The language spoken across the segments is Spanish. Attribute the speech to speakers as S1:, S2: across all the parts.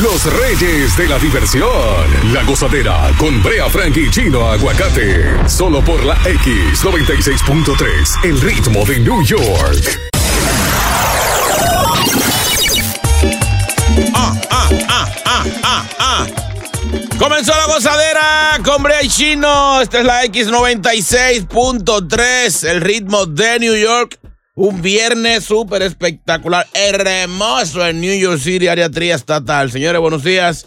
S1: Los Reyes de la Diversión. La gozadera con Brea Frank y Chino Aguacate. Solo por la X96.3. El ritmo de New York.
S2: Ah, ah, ah, ah, ah, ah. Comenzó la gozadera con Brea y Chino. Esta es la X96.3, el ritmo de New York. Un viernes súper espectacular, hermoso en New York City, área estatal. Señores, buenos días.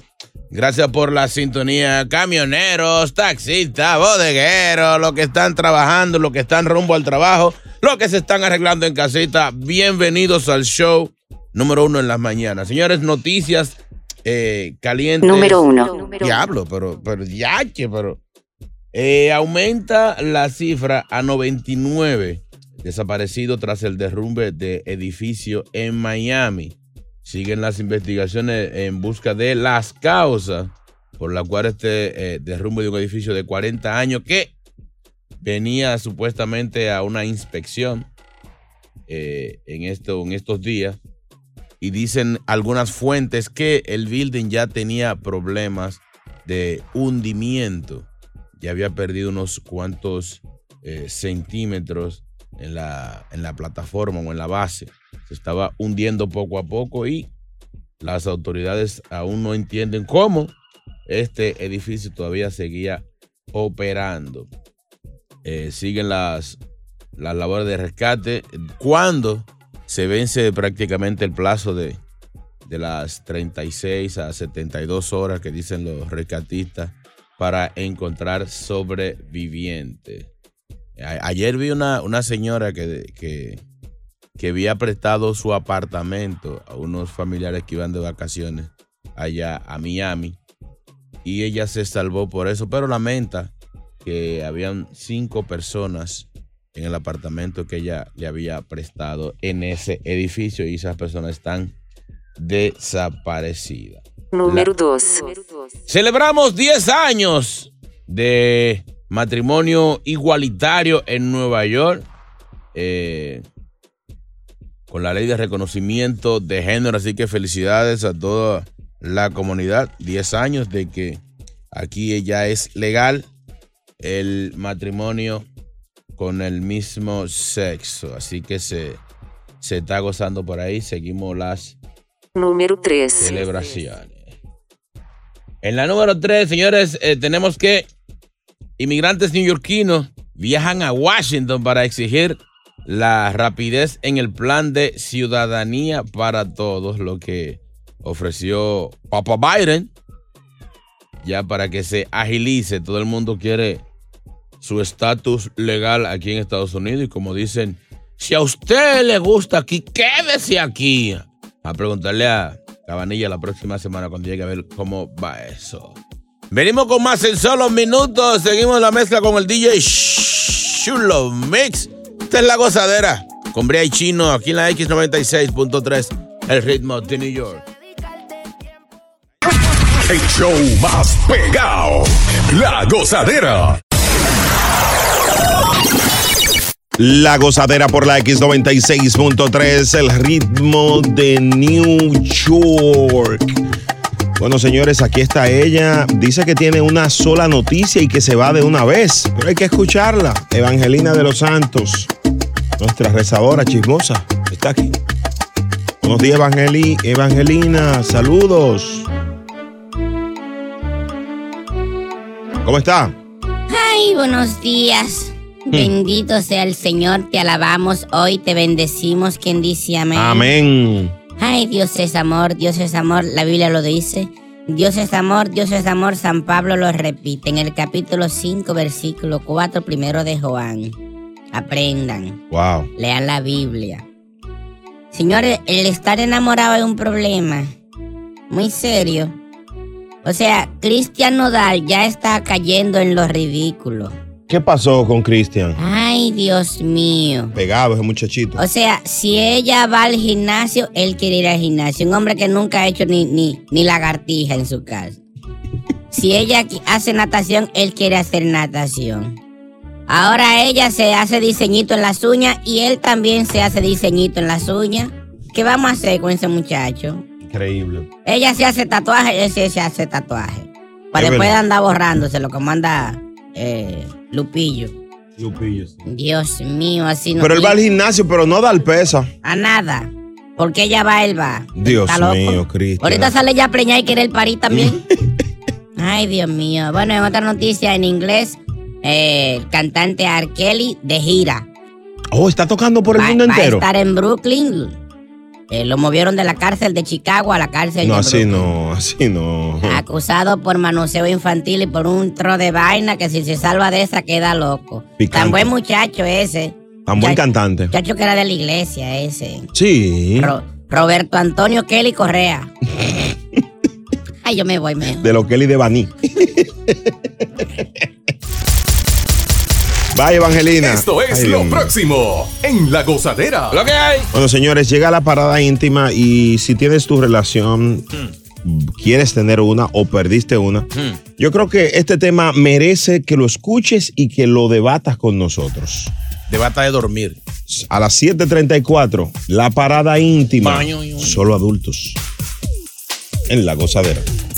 S2: Gracias por la sintonía. Camioneros, taxistas, bodegueros, los que están trabajando, los que están rumbo al trabajo, los que se están arreglando en casita. Bienvenidos al show número uno en las mañanas. Señores, noticias eh, calientes.
S3: Número uno.
S2: Diablo, pero, pero, yache, pero. Eh, aumenta la cifra a 99 desaparecidos tras el derrumbe de edificio en Miami. Siguen las investigaciones en busca de las causas por la cual este eh, derrumbe de un edificio de 40 años que venía supuestamente a una inspección eh, en estos días y dicen algunas fuentes que el building ya tenía problemas de hundimiento. Ya había perdido unos cuantos eh, centímetros en la, en la plataforma o en la base. Se estaba hundiendo poco a poco y las autoridades aún no entienden cómo este edificio todavía seguía operando. Eh, siguen las, las labores de rescate. Cuando se vence prácticamente el plazo de, de las 36 a 72 horas que dicen los rescatistas para encontrar sobrevivientes. A- Ayer vi una, una señora que, que, que había prestado su apartamento a unos familiares que iban de vacaciones allá a Miami y ella se salvó por eso, pero lamenta que habían cinco personas en el apartamento que ella le había prestado en ese edificio y esas personas están desaparecidas.
S3: Número 2.
S2: Celebramos 10 años de matrimonio igualitario en Nueva York. eh, con la ley de reconocimiento de género. Así que felicidades a toda la comunidad. 10 años de que aquí ya es legal el matrimonio con el mismo sexo. Así que se, se está gozando por ahí. Seguimos las
S3: Número 3.
S2: celebraciones. En la número 3, señores, eh, tenemos que inmigrantes neoyorquinos viajan a Washington para exigir la rapidez en el plan de ciudadanía para todos, lo que ofreció Papa Biden, ya para que se agilice. Todo el mundo quiere su estatus legal aquí en Estados Unidos y como dicen, si a usted le gusta aquí, quédese aquí. A preguntarle a Cabanilla la próxima semana cuando llegue a ver cómo va eso. Venimos con más en solo minutos. Seguimos la mezcla con el DJ Chulo Mix. Esta es la gozadera. Con Brea y Chino aquí en la X96.3. El ritmo de New York.
S1: El show más pegado. La gozadera.
S4: La gozadera por la X96.3, el ritmo de New York. Bueno, señores, aquí está ella. Dice que tiene una sola noticia y que se va de una vez. Pero hay que escucharla. Evangelina de los Santos, nuestra rezadora chismosa, está aquí. Buenos días, Evangeli- Evangelina. Saludos. ¿Cómo está?
S5: Ay, buenos días.
S4: Hmm.
S5: Bendito sea el Señor, te alabamos hoy, te bendecimos. Quien dice amén.
S4: Amén.
S5: Ay, Dios es amor, Dios es amor, la Biblia lo dice. Dios es amor, Dios es amor, San Pablo lo repite en el capítulo 5, versículo 4, primero de Juan. Aprendan,
S4: Wow.
S5: lean la Biblia. Señores, el estar enamorado es un problema. Muy serio. O sea, Cristian Nodal ya está cayendo en lo ridículo.
S4: ¿Qué pasó con Cristian?
S5: Ay, Dios mío.
S4: Pegado ese muchachito.
S5: O sea, si ella va al gimnasio, él quiere ir al gimnasio. Un hombre que nunca ha hecho ni, ni, ni lagartija en su casa. Si ella hace natación, él quiere hacer natación. Ahora ella se hace diseñito en las uñas y él también se hace diseñito en las uñas. ¿Qué vamos a hacer con ese muchacho?
S4: Increíble.
S5: Ella se hace tatuaje, él se se hace tatuaje. Para
S4: Es
S5: después
S4: verdad.
S5: andar borrándoselo como anda eh, Lupillo. Dios mío, así no.
S4: Pero él va al gimnasio, pero no da el pesa.
S5: A nada. Porque ella va, él va.
S4: Dios mío, Cristian.
S5: Ahorita sale ya preñada y quiere el parí también. Ay, Dios mío. Bueno, en otra noticia en inglés, eh, el cantante R. Kelly de gira.
S4: Oh, está tocando por el
S5: Va-
S4: mundo
S5: va
S4: entero.
S5: a estar en Brooklyn. Eh, lo movieron de la cárcel de Chicago a la cárcel
S4: No,
S5: de
S4: así
S5: Brooklyn.
S4: no, así no.
S5: Acusado por manoseo infantil y por un tro de vaina que si se salva de esa queda loco.
S4: Picante.
S5: Tan buen muchacho ese.
S4: Tan buen cantante.
S5: Muchacho que era de la iglesia ese.
S4: Sí.
S5: Ro- Roberto Antonio Kelly Correa. Ay, yo me voy mejor.
S4: De lo que él y de Baní. Vaya, Evangelina.
S1: Esto es
S4: Ay,
S1: lo
S4: Dios
S1: próximo en La Gozadera.
S2: Lo que hay.
S4: Bueno, señores, llega la parada íntima y si tienes tu relación, quieres tener una o perdiste una, yo creo que este tema merece que lo escuches y que lo debatas con nosotros.
S2: Debata de dormir.
S4: A las 7:34, la parada íntima.
S2: Baño, baño.
S4: Solo adultos. En la gozadera.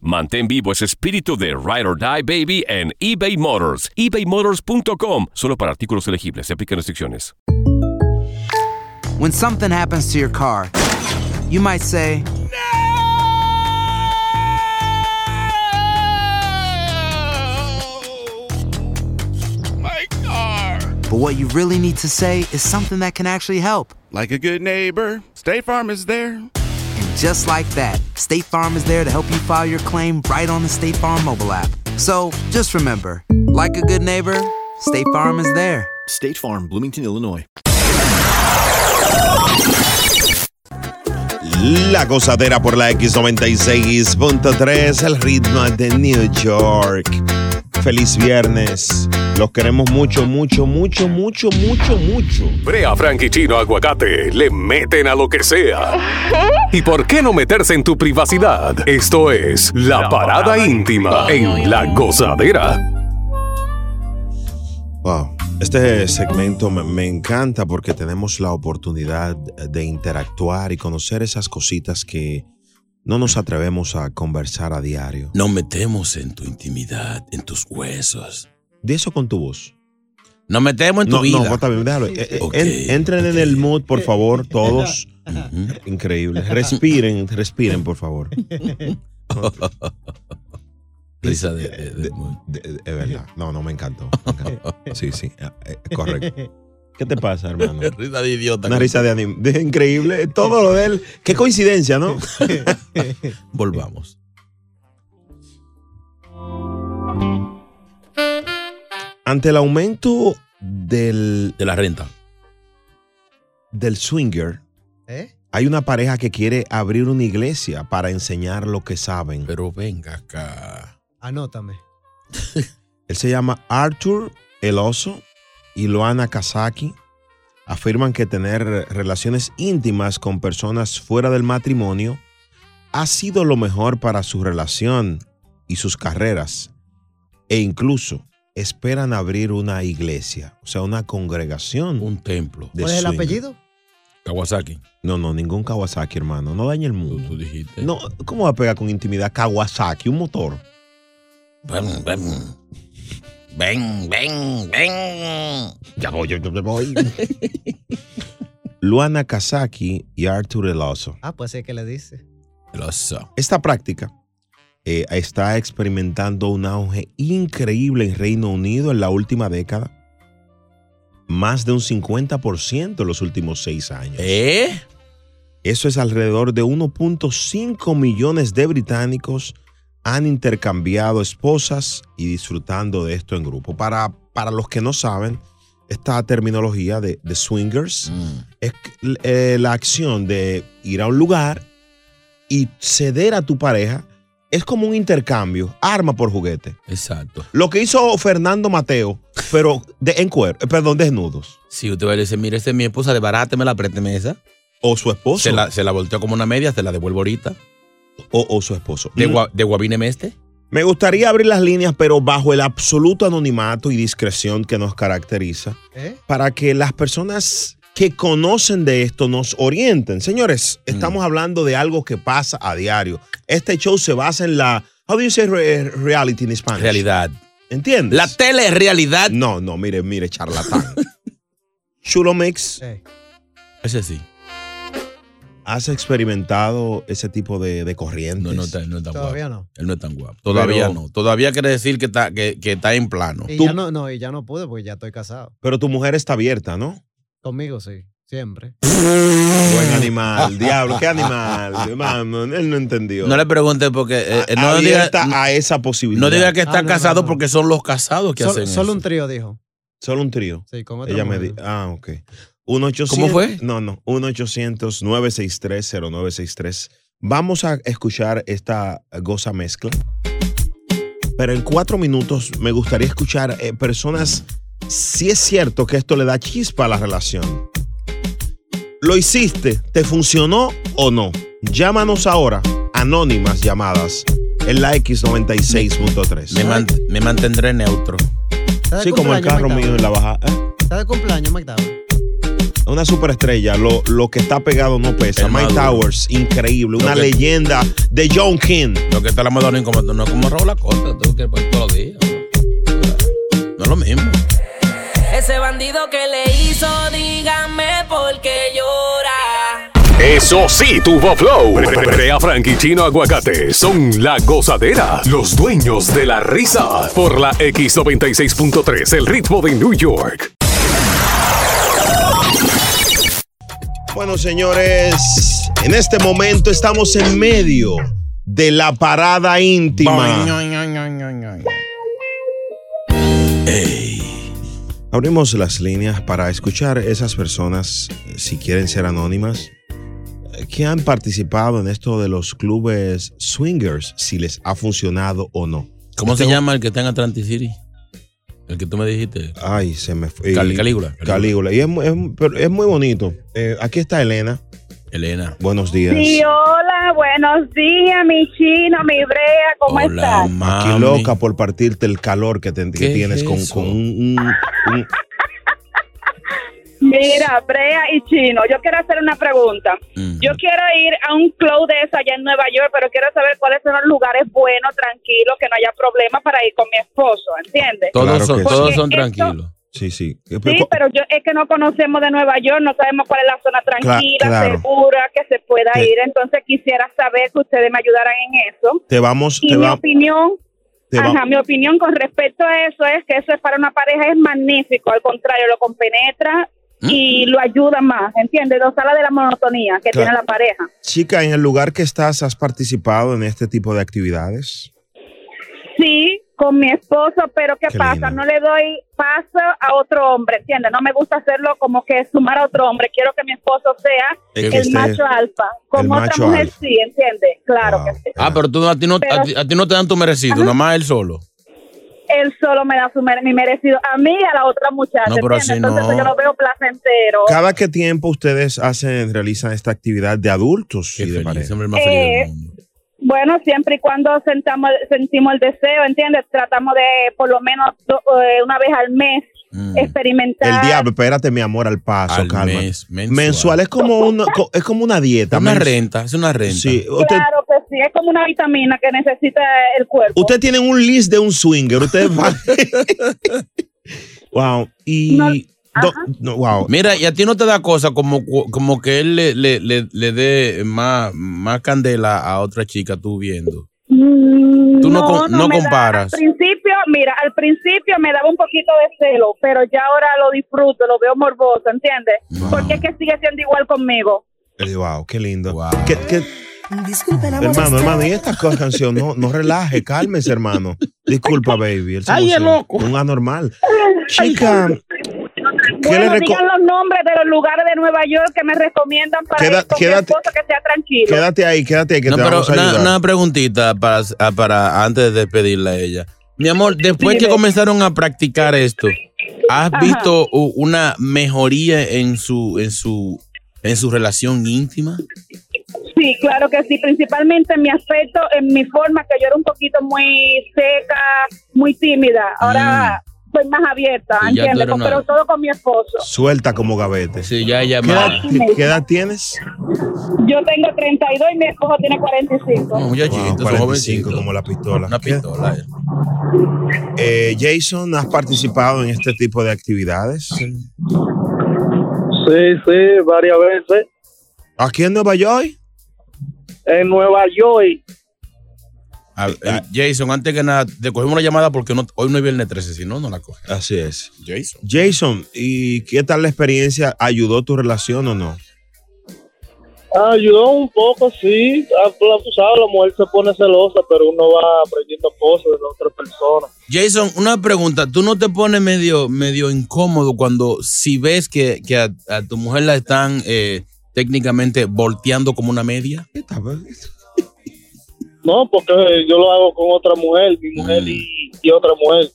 S6: Mantén vivo ese espíritu de Ride or Die Baby en eBay Motors. ebaymotors.com. Solo para artículos elegibles. Se aplican restricciones.
S7: When something happens to your car, you might say,
S8: My car.
S7: but what you really need to say is something that can actually help.
S8: Like a good neighbor, State Farm is there.
S7: And just like that, State Farm is there to help you file your claim right on the State Farm mobile app. So just remember, like a good neighbor, State Farm is there.
S8: State Farm, Bloomington, Illinois.
S4: La gozadera por la X96.3, el ritmo de New York. Feliz viernes. Los queremos mucho, mucho, mucho, mucho, mucho, mucho.
S1: Brea Frank y Chino Aguacate le meten a lo que sea. ¿Y por qué no meterse en tu privacidad? Esto es La Parada Íntima en La Gozadera.
S4: Wow. Este segmento me, me encanta porque tenemos la oportunidad de interactuar y conocer esas cositas que no nos atrevemos a conversar a diario.
S2: Nos metemos en tu intimidad, en tus huesos.
S4: De eso con tu voz.
S2: Nos metemos en tu
S4: No,
S2: vida.
S4: no, está bien, déjalo. Eh, eh,
S2: Ok,
S4: en- entren en el mood, por favor, todos. Increíble. Respiren, respiren, por favor.
S2: Risa de, de- de-
S4: De- de- Es verdad. No, no, me encantó. me encantó. Sí, sí. eh, correcto. ¿Qué te pasa, hermano?
S2: risa de idiota.
S4: Una risa de anim- de increíble. Todo lo de él. Qué coincidencia, ¿no?
S2: Volvamos.
S4: Ante el aumento del,
S2: De la renta.
S4: del swinger,
S9: ¿Eh?
S4: hay una pareja que quiere abrir una iglesia para enseñar lo que saben.
S2: Pero venga acá.
S9: Anótame.
S4: Él se llama Arthur El Oso y Loana Kazaki. afirman que tener relaciones íntimas con personas fuera del matrimonio ha sido lo mejor para su relación y sus carreras. E incluso esperan abrir una iglesia, o sea, una congregación.
S2: Un templo.
S9: ¿Cuál es el
S4: swing.
S9: apellido?
S2: Kawasaki.
S4: No, no, ningún Kawasaki, hermano. No dañe el mundo.
S2: Tú dijiste.
S4: No, ¿cómo va a pegar con intimidad Kawasaki, un motor?
S2: Ven, ven. Ven, ven, ven.
S4: Ya voy, ya voy. Luana Kazaki y Arthur Eloso.
S9: Ah, pues sí que le dice.
S2: El oso.
S4: Esta práctica eh, está experimentando un auge increíble en Reino Unido en la última década. Más de un 50% en los últimos seis años.
S2: ¿Eh?
S4: Eso es alrededor de 1.5 millones de británicos han intercambiado esposas y disfrutando de esto en grupo. Para, para los que no saben, esta terminología de, de swingers
S2: Mm.
S4: es eh, la acción de ir a un lugar y ceder a tu pareja. Es como un intercambio, arma por juguete.
S2: Exacto.
S4: Lo que hizo Fernando Mateo, pero de, en cuero, eh, perdón, desnudos.
S2: Si usted va a decir, mire, esta es mi esposa, desbarátemela, présteme esa.
S4: O su esposo.
S2: Se la, se la volteó como una media, se la devuelvo ahorita.
S4: O, o su esposo.
S2: De,
S4: Mm.
S2: gua- de Guavine Meste.
S4: Me gustaría abrir las líneas, pero bajo el absoluto anonimato y discreción que nos caracteriza,
S9: ¿Eh?
S4: para que las personas que conocen de esto nos orienten. Señores, estamos hablando de algo que pasa a diario. Este show se basa en la, how do you say re- reality in Spanish?
S2: Realidad.
S4: ¿Entiendes?
S2: La tele es realidad.
S4: No, no, mire, mire, charlatán. Chulo Mix,
S9: Eh.
S2: Ese sí.
S4: ¿Has experimentado ese tipo de, de corrientes?
S2: No, no, está- no es tan
S9: Todavía
S2: guapo.
S9: no.
S2: Él no es tan guapo. Todavía
S4: Pero-
S2: no. Todavía quiere decir que está, que, que está en plano.
S9: Y
S4: Tú-
S9: ya no, no, y ya no pude porque ya estoy casado.
S4: Pero tu mujer está abierta, ¿no?
S9: Conmigo sí, siempre.
S4: Buen animal, diablo, qué animal. Mano, él no entendió.
S2: No le pregunte porque eh, eh, no diga,
S4: abierta a esa posibilidad.
S2: no diga que está
S9: Ah, no, no,
S2: casado
S9: no.
S2: porque son los casados que
S9: Sol-
S2: hacen
S9: solo
S2: eso.
S9: un trío dijo.
S4: Solo un trío.
S9: Sí, con otra
S4: Ella me dijo. Ah, ok. 1 800
S2: ¿Cómo fue?
S4: No, no. 1-800-963-0963. Vamos a escuchar esta goza mezcla. Pero en cuatro minutos me gustaría escuchar eh, personas si es cierto que esto le da chispa a la relación. ¿Lo hiciste? ¿Te funcionó o no? Llámanos ahora. Anónimas llamadas. En la X96.3.
S2: Me, man- me mantendré neutro.
S9: ¿Está de
S4: Sí, como el carro mío en la baja. ¿eh?
S9: Está de cumpleaños, Tower.
S4: Una superestrella, lo, lo que está pegado no pesa.
S2: El
S4: Mike
S2: maduro.
S4: Towers, increíble.
S2: Lo
S4: Una
S2: que-
S4: leyenda de John King.
S2: Lo que está la Madonna como no es como Raúl Acosta, tú que pues, todos los días. No es lo mismo.
S10: Ese bandido que le hizo, dígame por qué llora.
S1: Eso sí, tuvo flow. Brea Frank y Chino Aguacate son la gozadera, los dueños de la risa. Por la X96.3, el ritmo de New York.
S4: Bueno, señores, en este momento estamos en medio de la parada íntima. Abrimos las líneas para escuchar esas personas, si quieren ser anónimas, que han participado en esto de los clubes swingers, si les ha funcionado o no.
S2: ¿Cómo se llama el que está en Atlantic City? El que tú me dijiste.
S4: Ay, se me fue.
S2: Cal- Calígula.
S4: Calígula. Y es, es es muy bonito. Eh, aquí está Elena.
S2: Elena.
S4: Buenos días.
S11: Sí, hola, buenos días, mi chino, mi brea, ¿cómo estás?
S4: Aquí loca por partirte el calor que, te- que
S2: ¿Qué
S4: tienes
S2: es
S4: con, con un, un- un-
S11: Mira, Brea y Chino, yo quiero hacer una pregunta. Yo quiero ir a un club de eso allá en Nueva York, pero quiero saber cuáles son los lugares buenos, tranquilos, que no haya problema para ir con mi esposo, ¿entiendes?
S2: Todos
S4: Claro
S2: son, todos
S11: esto-
S2: tranquilos.
S4: Sí, sí.
S11: Sí, pero yo es que no conocemos de Nueva York, no sabemos cuál es la zona tranquila,
S4: claro.
S11: segura, que se pueda
S4: Te-
S11: ir. Entonces quisiera saber que ustedes me ayudaran en eso.
S4: Te vamos,
S11: Y
S4: te
S11: mi
S4: va-
S11: opinión,
S4: te va-
S11: ajá, mi opinión con respecto a eso es que eso es para una pareja es magnífico, al contrario, lo compenetra y lo ayuda más, ¿entiendes? Lo sala de la monotonía que
S4: Claro.
S11: tiene la pareja.
S4: Chica, en el lugar que estás, ¿has participado en este tipo de actividades?
S11: Sí, con mi esposo, pero ¿qué,
S4: Qué
S11: pasa?
S4: lindo.
S11: No le doy paso a otro hombre, ¿entiendes? No me gusta hacerlo como que sumar a otro hombre. Quiero que mi esposo sea el macho alfa. Con
S4: el
S11: otra mujer
S4: alfa.
S11: sí, ¿entiendes? Claro que sí.
S2: Ah, pero tú, a, ti no, a, ti, a ti no te dan tu merecido, nada más él solo.
S11: Él solo me da su mere- mi merecido a mí y a la otra muchacha.
S4: No, así
S11: Entonces
S4: no.
S11: yo lo veo placentero.
S4: ¿Cada qué tiempo ustedes hacen, realizan esta actividad de adultos y de pareja?
S11: Eh, bueno, siempre y cuando sentamos, sentimos el deseo, ¿entiendes? Tratamos de por lo menos do- eh, una vez al mes experimentar.
S4: Mm. El diablo, espérate, mi amor, al paso,
S2: Al
S4: calma.
S2: mes,
S4: mensual.
S2: mensual.
S4: es como una, es como una dieta.
S2: Una
S4: mens-
S2: renta, es una renta.
S4: Sí, usted,
S11: Claro sí, es como una vitamina que necesita el cuerpo.
S4: usted tiene un list de un swinger. Usted va- wow. Y. do- no, wow.
S2: Mira, y a ti no te da cosa como, como que él le, le, le, le dé más, más candela a otra chica tú viendo. Tú no no
S11: da-
S2: comparas.
S11: al principio, mira, al principio me daba un poquito de celo, pero ya ahora lo disfruto, lo veo morboso, ¿entiendes? Porque es que sigue siendo igual conmigo.
S4: Wow, qué lindo. ¿Qué- qué- Hermano, hermano, y esta canción, no, no relaje, cálmese, hermano. Disculpa, baby. él se
S11: Ay, es loco.
S4: Un anormal. Chica, ¿qué le
S11: Bueno,
S4: reco-
S11: digan los nombres de los lugares de Nueva York que me recomiendan para
S4: Queda-
S11: ir con
S4: quédate-
S11: esposo que sea tranquilo.
S4: Quédate ahí, quédate ahí, que
S2: No,
S4: te
S2: pero
S4: vamos a
S2: una,
S4: ayudar.
S2: una preguntita para, ah, para antes de despedirla a ella. Mi amor, después que
S11: Dime.
S2: comenzaron a practicar esto, ¿has
S11: Ajá.
S2: visto u- una mejoría en su, en su, en su relación íntima?
S11: Sí, claro que sí, principalmente en mi aspecto, en mi forma, que yo era un poquito muy seca, muy tímida. Ahora soy más abierta,
S2: Mm. Ya
S11: ¿entiendes?
S2: una-
S11: Pero todo con mi esposo.
S4: Suelta como gavete.
S2: Sí, ya, ya.
S4: ¿Qué edad,
S11: más.
S4: qué edad tienes?
S11: Yo tengo 32 y mi esposo tiene 45.
S2: No, muchachito,
S4: Wow,
S2: son
S4: 45
S2: jovencitos.
S4: como la pistola.
S2: Una pistola. eh.
S4: Eh, Jason, ¿has participado en este tipo de actividades?
S12: Sí, sí, varias veces.
S4: ¿Aquí en Nueva York?
S12: En Nueva York.
S2: A- Jason, antes que nada, te cogemos una llamada porque no- hoy no es viernes 13, si no, no la coge.
S4: Así es.
S2: Jason.
S4: Jason, ¿y qué tal la experiencia? ¿Ayudó tu relación o no?
S12: Ayudó un poco, sí. Ah, Tú sabes, la mujer se pone celosa, pero uno va aprendiendo cosas de la otra persona.
S2: Jason, una pregunta. ¿Tú no te pones medio, medio incómodo cuando si ves que, que a, a tu mujer la están eh, técnicamente volteando como una media?
S12: No, porque yo lo hago con otra mujer, mi mujer y, y otra mujer.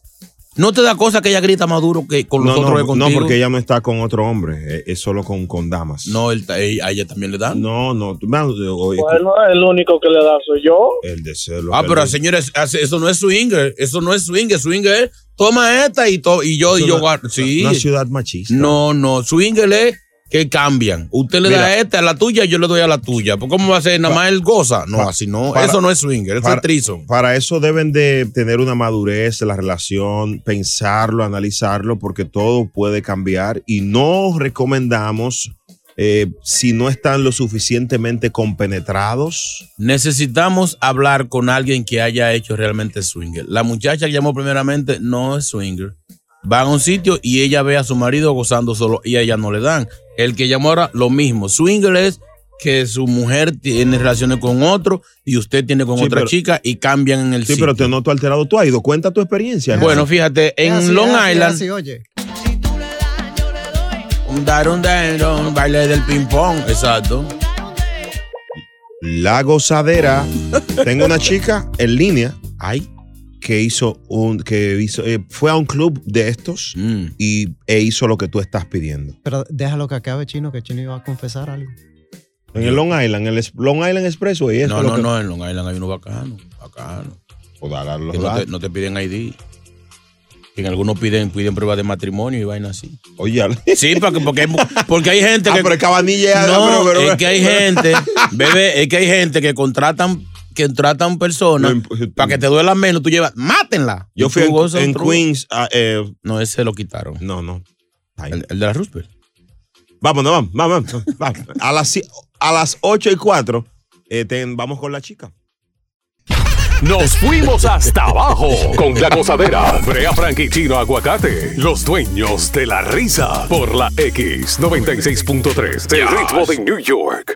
S2: ¿No te da cosa que ella grita más duro que con los
S4: No,
S2: otros
S4: no,
S2: contigo?
S4: no, porque ella no está con otro hombre, eh, es solo con, con damas.
S2: No, él, a ella también le dan.
S4: No, no, tú- man, oye,
S12: Bueno, el único que le da soy yo.
S4: el deseo.
S2: Ah, pero señores, eso no es swinger, eso no es swinger, swinger es toma esta y, to- y yo, y yo,
S4: una-
S2: guardo. sí.
S4: una ciudad machista.
S2: No, no, swinger es que cambian. Usted le da
S4: Mira.
S2: esta a la tuya, yo le doy a la tuya. ¿Por ¿Cómo va a ser? Nada más él goza. No,
S4: Pa-
S2: así no.
S4: para-
S2: eso no es swinger, eso
S4: para-
S2: es trison.
S4: Para eso deben de tener una madurez de la relación, pensarlo, analizarlo, porque todo puede cambiar y no recomendamos eh, si no están lo suficientemente compenetrados.
S2: Necesitamos hablar con alguien que haya hecho realmente swinger. La muchacha que llamó primeramente no es swinger. Va a un sitio y ella ve a su marido gozando solo y a ella no le dan. El que llamó ahora, lo mismo. Swinger es que su mujer tiene relaciones con otro y usted tiene con
S4: Sí,
S2: otra
S4: pero-
S2: chica y cambian en el
S4: Sí,
S2: sitio.
S4: pero te noto alterado. ¿Tú has ido? Cuenta tu experiencia.
S2: Bueno, fíjate, en
S9: así,
S2: Long
S9: así,
S2: Island,
S9: así, oye.
S2: un dar, un dar, un baile del ping-pong, exacto.
S4: La gozadera. Tengo una chica en línea.
S2: Ay.
S4: Que hizo un. que hizo, eh, fue a un club de estos
S2: Mm.
S4: y, e hizo lo que tú estás pidiendo.
S9: Pero déjalo que acabe Chino, que Chino iba a confesar algo.
S4: En el Long Island, en el Long Island Expressway. Eso
S2: No, no,
S4: que-
S2: no, en Long Island hay uno bacano, bacano.
S4: O dar a los
S2: Que no, te,
S4: lados.
S2: no te piden ID. En algunos piden, piden prueba de matrimonio y vaina así.
S4: Oye,
S2: Sí, porque, porque, hay, porque hay gente
S4: Ah,
S2: que.
S4: pero el cabanilla-
S2: No,
S4: pero- pero-
S2: es que hay gente, bebé, es que hay gente que contratan, que contratan personas para que te duela menos. Tú llevas, mátenla.
S4: Yo fui en, en Queens. ah, eh,
S2: No, ese lo quitaron.
S4: no, no.
S2: El, el de la Roosevelt.
S4: Vámonos, vamos, vamos, vamos, vamos. A las, a las 8 y 4 eh, ten- vamos con la chica.
S1: Nos fuimos hasta abajo con la gozadera. Brea Frank y Chino Aguacate, los dueños de la risa. Por la X96.3 del ritmo de New York.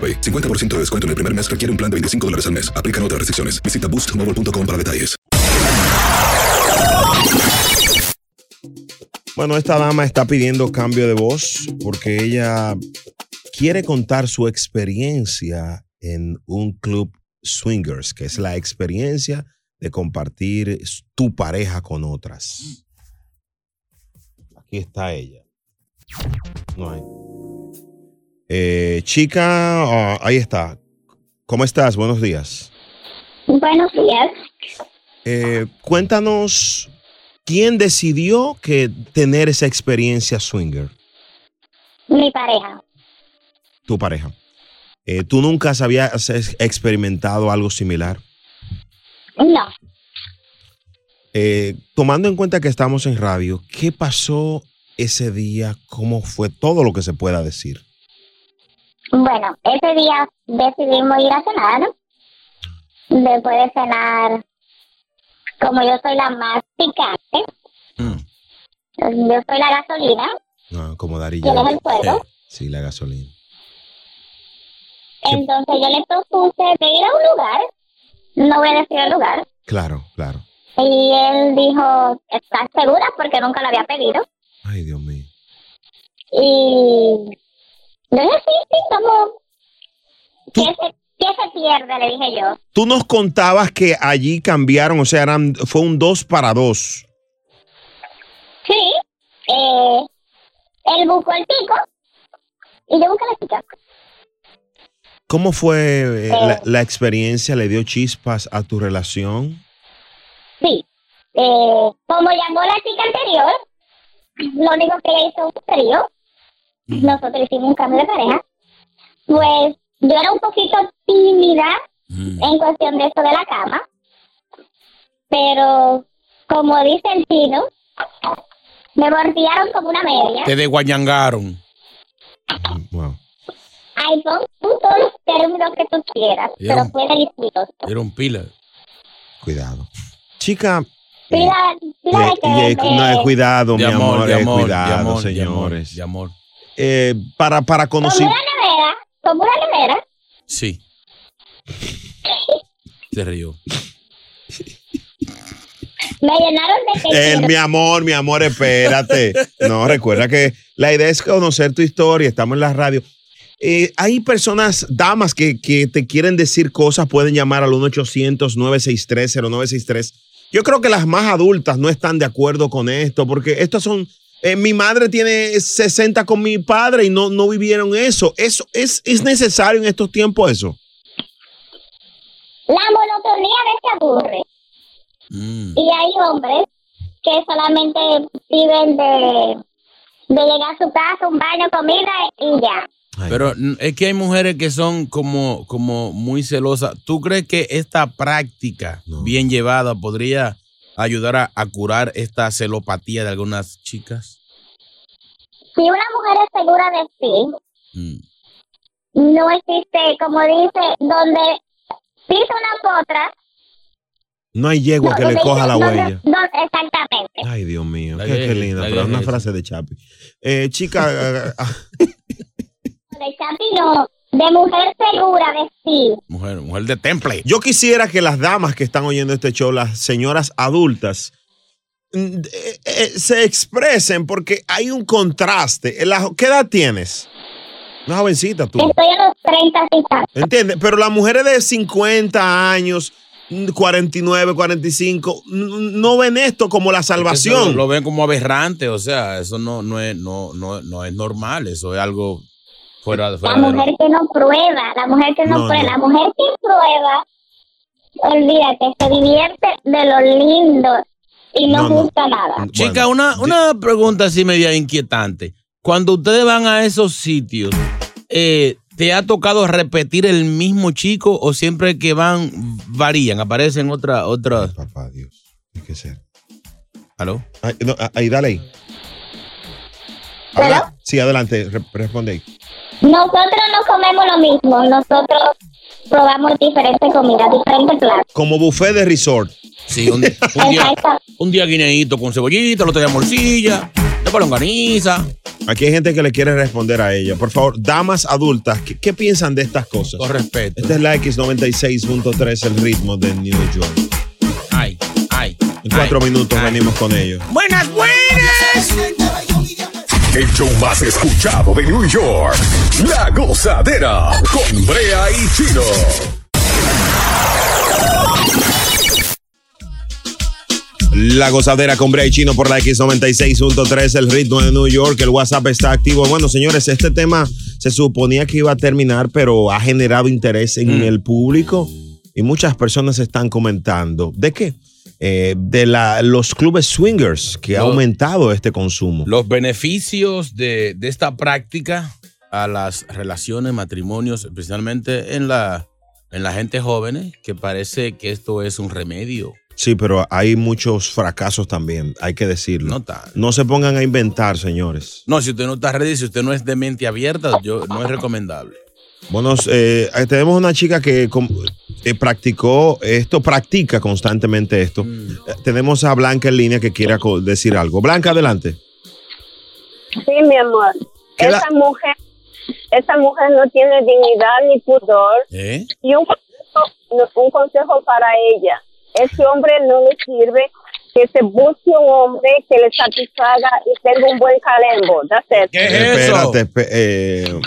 S13: AroPay. 50% de descuento en el primer mes requiere un plan de 25 dólares al mes. Aplican otras restricciones. Visita boostmobile.com para detalles.
S4: Bueno, esta dama está pidiendo cambio de voz porque ella quiere contar su experiencia en un club swingers, que es la experiencia de compartir tu pareja con otras. Aquí está ella. No hay. Eh, chica, ah, ahí está. ¿Cómo estás? Buenos días.
S14: Buenos días.
S4: Eh, cuéntanos, ¿quién decidió que tener esa experiencia swinger?
S14: Mi pareja.
S4: Tu pareja. Eh, ¿Tú nunca habías ex- experimentado algo similar?
S14: No.
S4: Eh, tomando en cuenta que estamos en radio, ¿qué pasó ese día? ¿Cómo fue todo lo que se pueda decir?
S14: Bueno, ese día decidimos ir a cenar. Después de cenar, como yo soy la más picante, yo soy la gasolina,
S4: No, como Dari
S14: ¿Quién es
S4: Yankee.
S14: el fuego?
S4: Sí, la gasolina.
S14: entonces yo le propuse de ir a un lugar, no voy a decir el lugar,
S4: Claro, claro.
S14: y él dijo, ¿estás segura? Porque nunca lo había pedido.
S4: Ay, Dios mío.
S14: Y yo dije, sí, sí, como, ¿qué se, qué se pierde? Le dije yo.
S4: Tú nos contabas que allí cambiaron, o sea, eran, fue un dos para dos.
S14: Sí, eh, él buscó el pico y yo busqué la chica.
S4: ¿Cómo fue eh,
S14: Eh.
S4: la, la experiencia? ¿Le dio chispas a tu relación?
S14: Sí, eh, como llamó la chica anterior, lo único que ella hizo un trío, nosotros hicimos un cambio de pareja, pues yo era un poquito tímida en cuestión de esto de la cama, pero como dice el chino, me bordearon como una media.
S2: Te desguayangaron.
S14: Ay, pon tú todos los términos que tú quieras, pero fue delicioso.
S2: Dieron pila.
S4: Cuidado. Chica,
S14: Pila, pila de
S4: eh,
S14: que,
S4: eh, no, cuidado, mi
S2: amor,
S4: amor,
S2: de amor, de
S4: cuidado,
S2: amor,
S4: señores.
S2: De amor.
S4: Eh, para, para
S14: como
S4: conocer.
S14: una nevera, como una nevera.
S2: Sí. Se rió.
S14: Me llenaron de
S4: Eh,
S14: tequila.
S4: mi amor, mi amor, espérate. No, recuerda que la idea es conocer tu historia, estamos en la radio. Eh, hay personas, damas, que, que te quieren decir cosas, pueden llamar al 1-800-963-0963. Yo creo que las más adultas no están de acuerdo con esto, porque estos son... eh, mi madre tiene 60 con mi padre y no, no vivieron eso. Eso es, es necesario en estos tiempos eso.
S14: la monotonía a veces aburre. Y hay hombres que solamente viven de, de llegar a su casa, un baño, comida y ya.
S2: Pero mm, es que hay mujeres que son como, como muy celosas. ¿Tú crees que esta práctica bien llevada podría ayudar a, a curar esta celopatía de algunas chicas?
S14: Si una mujer es segura de sí, no existe, como dice, donde pisa una potra.
S4: No hay yegua
S14: no,
S4: que le coja la
S14: donde-
S4: huella.
S14: donde- exactamente.
S4: Ay, Dios mío,
S2: La
S4: qué, linda, pero es una frase de Chapi. Eh, chica, eh, ah,
S14: De chapi no, de mujer segura de sí.
S2: Mujer, mujer de temple.
S4: yo quisiera que las damas que están oyendo este show, las señoras adultas, mm, eh, eh, se expresen porque hay un contraste. La- ¿Qué edad tienes? Una jovencita tú.
S14: Estoy a los 30 y tantos.
S4: ¿Entiendes? Pero las mujeres de 50 años, mm, 49, 45, n- no ven esto como la
S2: Eso
S4: salvación.
S2: Lo, ven como aberrante, o sea, eso no, no, es, no, no, no es normal, eso es algo fuera,
S14: La
S2: fuera
S14: mujer que no prueba, la mujer que no,
S2: No,
S14: prueba,
S2: no.
S14: la mujer que prueba, olvídate, se divierte de lo lindo y no,
S2: No, no.
S14: gusta nada.
S2: Chica, una, una pregunta así media inquietante. Cuando ustedes van a esos sitios, eh, ¿te ha tocado repetir el mismo chico o siempre que van varían? Aparecen otra, otra.
S4: Papá Dios, hay que ser.
S2: ¿Aló?
S4: Ay, no, ah, ahí, dale ahí.
S14: ¿Aló?
S4: Habla- Sí, adelante, re- responde ahí.
S14: Nosotros no comemos lo mismo, nosotros probamos diferentes comidas, diferentes platos.
S4: Como buffet de resort.
S2: Sí, un, un día, un día guineíto con cebollita, el otro día morcilla, después longaniza.
S4: Aquí hay gente que le quiere responder a ella. Por favor, damas adultas, ¿qué, qué piensan de estas cosas?
S2: Con respeto.
S4: Esta es la X96.3, el ritmo de New York.
S2: Ay, ay.
S4: En cuatro minutos venimos con ellos.
S2: Buenas, buenas.
S1: El show más escuchado de New York. La gozadera con Brea y Chino.
S4: La gozadera con Brea y Chino por la X96.3, el ritmo de New York. El WhatsApp está activo. Bueno, señores, este tema se suponía que iba a terminar, pero ha generado interés en el público y muchas personas están comentando. ¿De qué? Eh, de la, los clubes swingers, que ha aumentado este consumo.
S2: Los beneficios de, de esta práctica a las relaciones, matrimonios, especialmente en la, en la gente joven, que parece que esto es un remedio.
S4: Sí, pero hay muchos fracasos también, hay que decirlo.
S2: No.
S4: No se pongan a inventar, señores.
S2: No, si usted no está ready, si usted no es de mente abierta, yo, no es recomendable.
S4: Bueno, eh, eh, tenemos una chica que eh, practicó esto, practica constantemente esto.
S2: Mm.
S4: Eh, tenemos a Blanca en línea que quiera co- decir algo. Blanca, adelante.
S15: Sí, mi amor.
S4: ¿Qué
S15: Esa
S4: la-
S15: mujer, esa mujer no tiene dignidad ni pudor.
S2: ¿Eh?
S15: Y un consejo, un consejo para ella. Ese hombre no le sirve que se busque un hombre que le satisfaga y tenga un buen calembo. That's it.
S4: Espérate, espe- eh,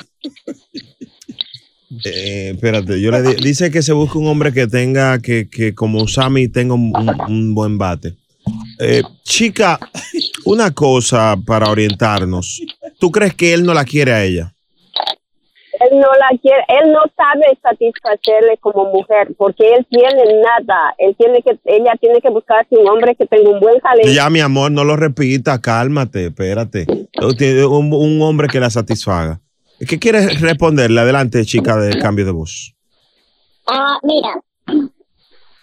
S4: eh, espérate, yo le di- dice que se busca un hombre que tenga, que, que como Sammy tenga un, buen bate. Eh, chica, una cosa para orientarnos. ¿Tú crees que él no la quiere a ella?
S15: Él no la quiere, él no sabe satisfacerle como mujer porque él tiene nada. Él tiene que, ella tiene que buscarse un hombre que tenga un buen calembo.
S4: Ya, mi amor, no lo repita, cálmate, espérate. Un hombre que la satisfaga. ¿Qué quieres responderle? Adelante, chica de cambio de voz.
S14: Ah, mira, no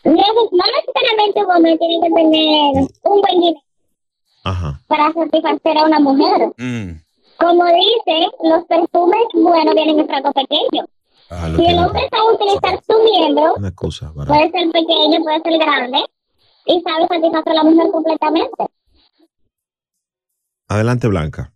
S14: necesariamente un hombre tiene que tener un buen dinero
S4: Ajá.
S14: para satisfacer a una mujer. Como dice, los perfumes buenos vienen en frasco pequeño.
S4: Ah,
S14: Si el hombre sabe utilizar su miembro,
S4: Una excusa. para-
S14: puede ser pequeño, puede ser grande, y sabe satisfacer a la mujer completamente.
S4: Adelante, Blanca.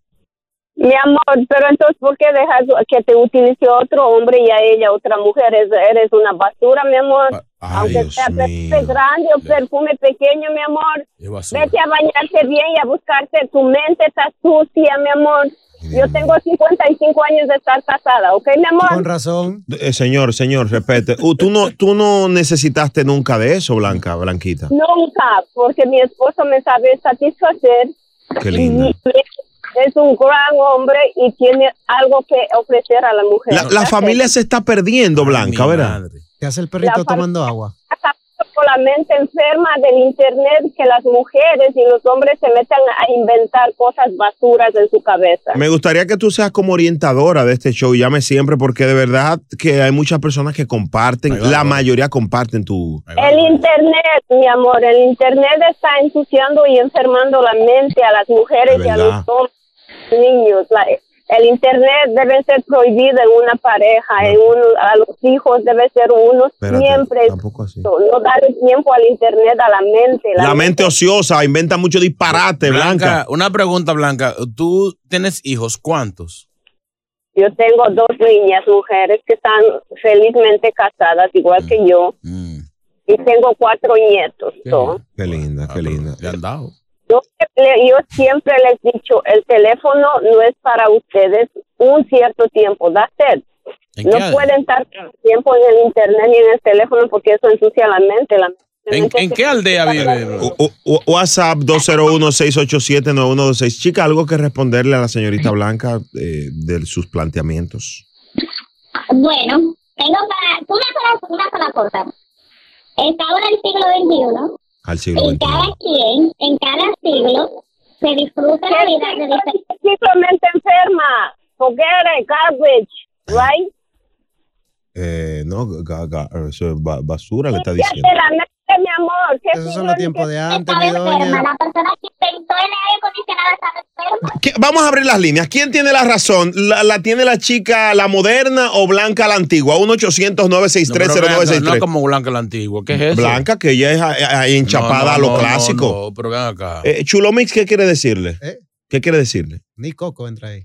S15: Mi amor, pero entonces, ¿por qué dejas que te utilice otro hombre y a ella otra mujer? Eres, eres una basura, mi amor. Aunque
S4: Dios
S15: sea
S4: mío.
S15: perfume grande o perfume pequeño, mi amor. Vete a bañarte bien y a buscarte. Tu mente está sucia, mi amor. Yo tengo 55 años de estar casada, ¿ok, mi amor?
S9: razón.
S4: Eh, señor, señor, repete. Uh, ¿tú, no, tú no necesitaste nunca de eso, Blanca, Blanquita.
S15: Nunca, porque mi esposo me sabe satisfacer.
S4: Qué linda.
S15: Y es un gran hombre y tiene algo que ofrecer a la mujer.
S4: La, la familia se está perdiendo, Blanca, ¿verdad?
S9: ¿Qué hace el perrito
S15: La
S9: tomando agua?
S15: por la mente enferma del internet que las mujeres y los hombres se metan a inventar cosas basuras en su cabeza.
S4: Me gustaría que tú seas como orientadora de este show, llame siempre, porque de verdad que hay muchas personas que comparten, la mayoría comparten tu...
S15: El internet, mi amor, el internet está ensuciando y enfermando la mente a las mujeres y a los hombres, niños. La- el internet debe ser prohibido en una pareja, en un, a los hijos debe ser uno
S4: Espérate,
S15: siempre.
S4: tampoco así.
S15: No darle tiempo al internet, a la mente.
S4: La mente ociosa, inventa mucho disparate, Blanca.
S2: Una pregunta, Blanca. ¿Tú tienes hijos? ¿Cuántos?
S15: Yo tengo dos niñas, mujeres que están felizmente casadas, igual que yo. Y tengo cuatro nietos. so.
S4: Qué linda, qué linda.
S2: Han dado.
S15: Yo, le- yo siempre les he dicho, el teléfono no es para ustedes un cierto tiempo, that's it.
S2: ¿En
S15: No
S2: qué-
S15: pueden estar tiempo en el internet ni en el teléfono porque eso ensucia la mente. La
S2: ¿En, en qué aldea vive?
S4: WhatsApp 201-687-9126. Chica, algo que responderle a la señorita Blanca eh, de sus planteamientos.
S14: Bueno, tengo para una sola, una sola cosa. Estamos en el siglo XXI
S4: Al siglo XXI.
S14: cada quien, en cada siglo, se disfruta la vida de diferentes
S15: Simplemente enferma. Forget it, garbage, right?
S4: Eh, no, ga- ga- eso es ba- basura le está diciendo.
S15: la mente, mi amor. ¿Qué
S9: Esos son los tiempos de antes, mi doña.
S14: La persona que inventó el aire acondicionado estaba enferma.
S4: ¿Qué- Vamos a abrir las líneas. ¿Quién tiene la razón? ¿La, la tiene la chica, la moderna o Blanca la antigua? 1 800 963
S2: No, pero ven acá,
S4: 0963
S2: no como Blanca la antigua. ¿Qué es eso?
S4: Blanca, que ella es ah, ah, enchapada
S2: No, no,
S4: a lo
S2: no,
S4: clásico.
S2: No, no, pero ven acá.
S4: Eh, Chulo Mix, ¿qué quiere decirle?
S9: ¿Eh?
S4: ¿Qué quiere decirle?
S9: Ni Coco entra ahí.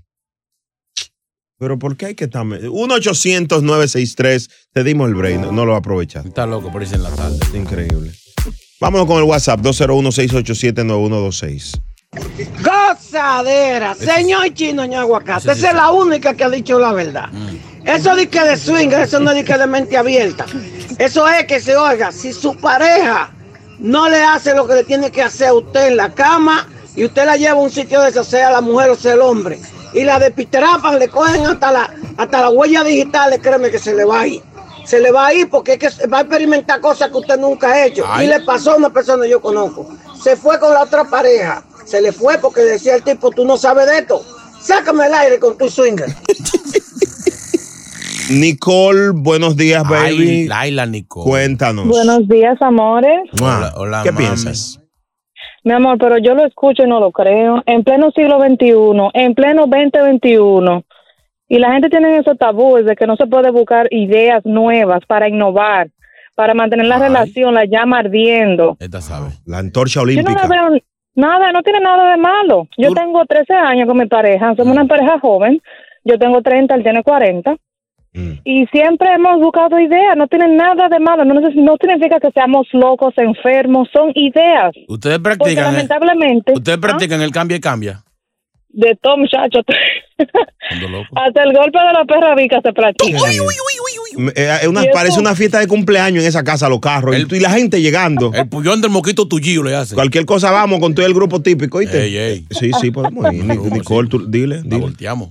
S4: Pero ¿por qué hay que estar? 1-800-963. Te dimos el break, no, no lo va a aprovechar.
S2: Está loco, por irse en la tarde.
S4: Increíble. Vámonos con el WhatsApp 201-687-9126.
S16: Gozadera, señor chino ña aguacate, esa es la única que ha dicho la verdad. Eso de que de swing, eso no es que de mente abierta. Eso es que se oiga, si su pareja no le hace lo que le tiene que hacer a usted en la cama y usted la lleva a un sitio de eso, sea la mujer o sea el hombre, y la depitrapan, le cogen hasta la, hasta la huella digital, créeme que se le va a ir. Se le va a ir porque es que va a experimentar cosas que usted nunca ha hecho.
S17: Ay.
S16: Y le pasó a una persona que yo conozco. Se fue con la otra pareja. Se le fue porque decía el tipo, tú no sabes de esto. Sácame el aire con tu swinger.
S4: Nicole, buenos días, baby.
S2: Ay, Laila Nicole.
S4: Cuéntanos.
S18: Buenos días, amores.
S4: Mua,
S2: hola,
S4: ¿Qué
S2: mami.
S4: piensas?
S18: Mi amor, pero yo lo escucho y no lo creo. En pleno siglo XXI, en pleno 2021, y la gente tiene esos tabúes de que no se puede buscar ideas nuevas para innovar, para mantener la relación, la llama ardiendo.
S2: Esta sabe.
S4: La antorcha
S18: Yo no
S4: olímpica.
S18: la veo nada, no tiene nada de malo. Yo tengo 13 años con mi pareja, somos una pareja joven. Yo tengo 30, él tiene 40. Y siempre hemos buscado ideas, no tiene nada de malo, no, no significa que seamos locos, enfermos, son ideas.
S2: Ustedes practican. el-
S18: lamentablemente,
S2: Ustedes practican el cambio y cambia.
S18: de todo muchacho, hasta el golpe de la perra vica se practica.
S4: Eh, eh, una- parece una fiesta de cumpleaños en esa casa, los carros. y, tú- y la gente llegando.
S2: El pullón del moquito tuyo le hace.
S4: Cualquier cosa vamos con todo el grupo típico, ¿oíste?
S2: Ey, ey.
S4: Sí, sí, podemos ir. Nic- Nicole, tú, dile, dile.
S2: volteamos.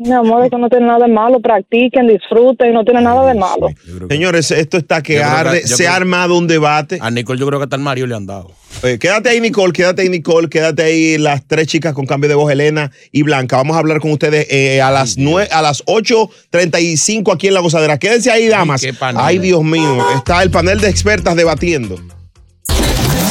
S18: Mi amor, eso no tiene nada de malo, practiquen, disfruten, no tiene nada de malo.
S4: Señores, esto está que arde.
S2: yo
S4: Se
S2: creo-
S4: ha armado un debate.
S2: A Nicole yo creo que hasta el Mario le han dado.
S4: Eh, quédate ahí, Nicole, quédate ahí, Nicole, quédate ahí las tres chicas con cambio de voz, Elena y Blanca. Vamos a hablar con ustedes eh, a las nue- a las 8.35 aquí en La Gozadera. Quédense ahí, damas.
S19: qué panel.
S4: Ay, Dios mío, está el panel de expertas debatiendo.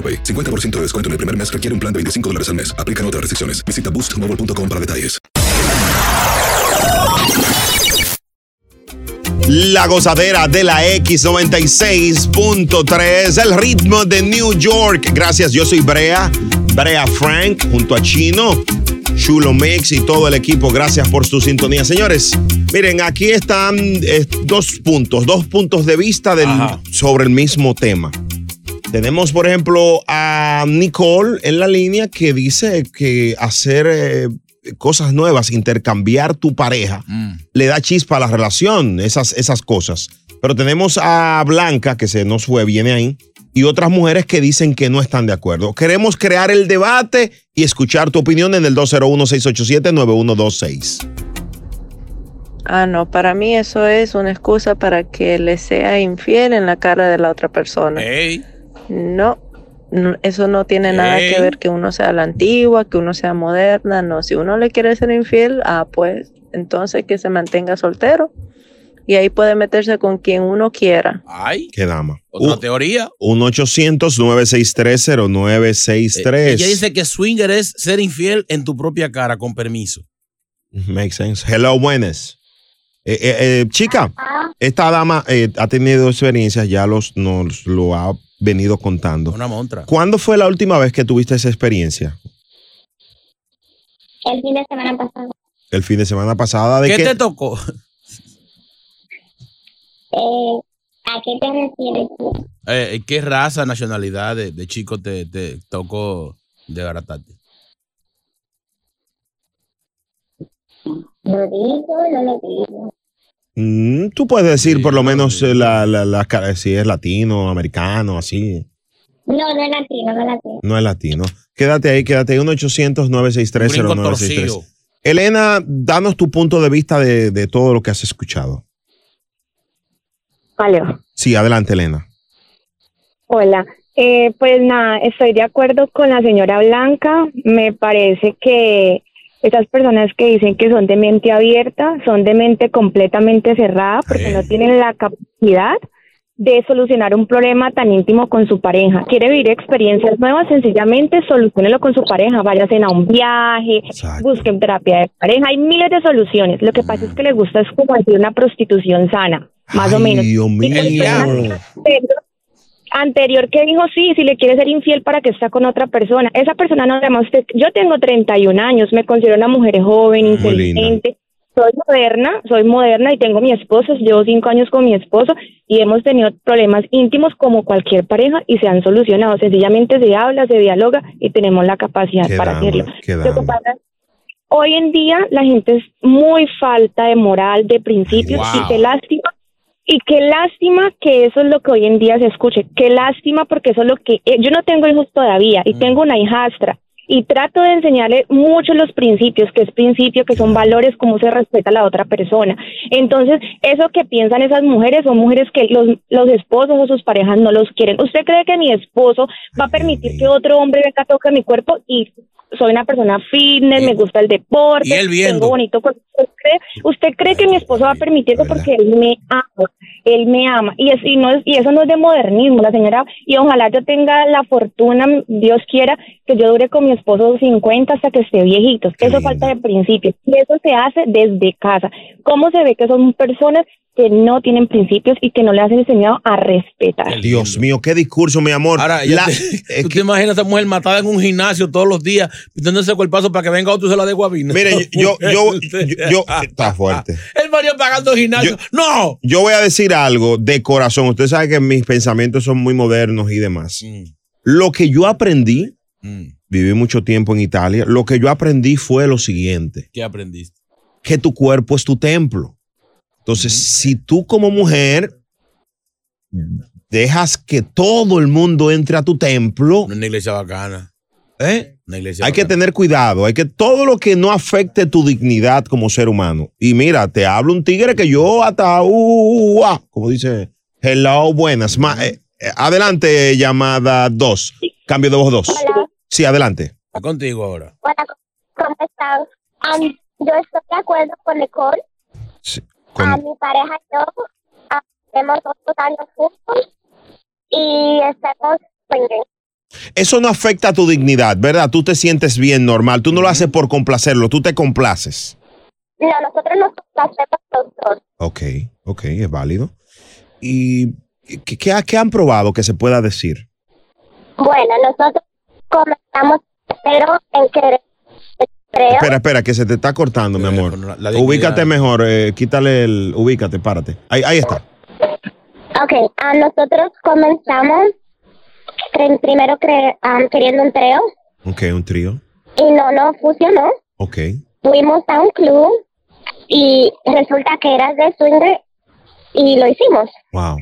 S13: AroPay. 50% de descuento en el primer mes requiere un plan de 25 dólares al mes. Aplican otras restricciones. Visita boostmobile.com para detalles.
S4: La gozadera de la X96.3, el ritmo de New York. Gracias, yo soy Brea, Brea Frank, junto a Chino, Chulo Mix y todo el equipo. Gracias por su sintonía. Señores, miren, aquí están eh, dos puntos, dos puntos de vista del- sobre el mismo tema. Tenemos, por ejemplo, a Nicole en la línea que dice que hacer eh, cosas nuevas, intercambiar tu pareja, le da chispa a la relación, esas, esas cosas. Pero tenemos a Blanca, que se nos fue, viene ahí, y otras mujeres que dicen que no están de acuerdo. Queremos crear el debate y escuchar tu opinión en el 201-687-9126.
S20: Ah, no, para mí eso es una excusa para que le sea infiel en la cara de la otra persona. No, no, eso no tiene nada que ver que uno sea la antigua, que uno sea moderna, no. Si uno le quiere ser infiel, ah, pues entonces que se mantenga soltero y ahí puede meterse con quien uno quiera.
S2: Ay,
S4: ¿Qué dama?
S2: otra teoría.
S4: 1-800-963-0963.
S2: Ella dice que swinger es ser infiel en tu propia cara, con permiso.
S4: Makes sense. Hello, buenas. Eh, eh, eh, chica, esta dama eh, ha tenido experiencias, ya los, nos lo ha venido contando.
S2: Una montra.
S4: ¿Cuándo fue la última vez que tuviste esa experiencia?
S14: El fin de semana pasado.
S4: El fin de semana pasada. ¿De
S2: ¿Qué
S4: qué?
S2: te tocó?
S14: Eh, ¿A qué te refieres tú?
S2: Eh, ¿Qué raza, nacionalidad de, de chico te, te tocó de garatarte?
S14: ¿Lo digo no lo digo?
S4: Mm, tú puedes decir por lo menos eh, la, la- la cara- si es latino, americano, así.
S14: No, no es latino, no es latino.
S4: No es latino. Quédate ahí, quédate ahí. 1-800-963-0963. Elena, danos tu punto de vista de, de todo lo que has escuchado.
S18: Aló.
S4: Sí, adelante, Elena.
S18: Hola. Eh, pues nada, estoy de acuerdo con la señora Blanca. Me parece que esas personas que dicen que son de mente abierta son de mente completamente cerrada porque no tienen la capacidad de solucionar un problema tan íntimo con su pareja. Quiere vivir experiencias nuevas, sencillamente solucionelo con su pareja. Váyanse a un viaje, busquen terapia de pareja. Hay miles de soluciones. Lo que pasa es que le gusta es como decir una prostitución sana, más o menos.
S4: Dios
S18: Y
S4: mío.
S18: Anterior- que dijo sí, si le quiere ser infiel para que está con otra persona. Esa persona no llama usted. Yo tengo 31 años, me considero una mujer joven, inteligente. Soy moderna, soy moderna y tengo mi esposo, llevo cinco años con mi esposo y hemos tenido problemas íntimos como cualquier pareja y se han solucionado. Sencillamente se habla, se dialoga y tenemos la capacidad
S4: Qué
S18: para hacerlo. Hoy en día la gente es muy falta de moral, de principios
S4: Wow.
S18: y qué lástima. Y qué lástima que eso es lo que hoy en día se escuche. Qué lástima porque eso es lo que... eh, yo no tengo hijos todavía y tengo una hijastra y trato de enseñarle mucho los principios, que es principio, que son valores, cómo se respeta a la otra persona. Entonces, eso que piensan esas mujeres son mujeres que los, los esposos o sus parejas no los quieren. ¿Usted cree que mi esposo va a permitir que otro hombre venga a tocar mi cuerpo y soy una persona fitness, me gusta el deporte,
S2: y él viendo.
S18: tengo bonito cuerpo? ¿Usted cree, usted cree que mi esposo va a permitir eso porque él me ama, él me ama y, es, y, no es, y eso no es de modernismo, la señora, y ojalá yo tenga la fortuna, Dios quiera, que yo dure con mi esposo 50 hasta que esté viejito. Eso falta de principios y eso se hace desde casa. ¿Cómo se ve que son personas que no tienen principios y que no le hacen enseñado a respetar.
S4: Dios mío, qué discurso, mi amor.
S2: Ahora, ya
S4: La-
S2: te- ¿tú te imaginas a esa mujer matada en un gimnasio todos los días, pidiéndose el paso para que venga otro y se la dé guabina?
S4: Mire, yo, yo, yo, yo- está fuerte.
S2: El Mario pagando gimnasio. ¡No!
S4: Yo voy a decir algo de corazón. Usted sabe que mis pensamientos son muy modernos y demás. Lo que yo aprendí, viví mucho tiempo en Italia, lo que yo aprendí fue lo siguiente,
S2: ¿Qué aprendiste?
S4: que tu cuerpo es tu templo. Entonces, si tú como mujer dejas que todo el mundo entre a tu templo,
S2: Una iglesia bacana.
S4: ¿eh?
S2: Una iglesia
S4: Hay que tener cuidado, hay que todo lo que no afecte tu dignidad como ser humano. Y mira, te hablo un tigre que yo hasta, uh, uh, ah, como dice, hello, buenas. Ma- eh, eh, adelante, llamada 2. Cambio de voz 2. Sí, adelante.
S2: Está contigo ahora.
S14: Hola, ¿cómo están? Am, yo estoy de acuerdo con Nicole.
S4: Con-
S14: A mi pareja y yo ah, tenemos dos años juntos y estamos swinging.
S4: Eso no afecta a tu dignidad, ¿verdad? Tú te sientes bien, normal. Tú no lo haces por complacerlo, tú te complaces.
S14: No, nosotros nos complacemos los dos.
S4: Ok, ok, es válido. ¿Y qué, qué- qué han probado que se pueda decir?
S14: Bueno, nosotros comenzamos pero en que creo
S4: Espera, espera, que se te está cortando, mi amor. Ubícate mejor, eh, quítale el. Ubícate, párate. Ahí, ahí está.
S14: Ok, a nosotros comenzamos primero cre- am, queriendo un trío
S4: Ok, un trío.
S14: y no nos funcionó.
S4: Ok.
S14: Fuimos a un club y resulta que eras de swinger y lo hicimos.
S4: Wow.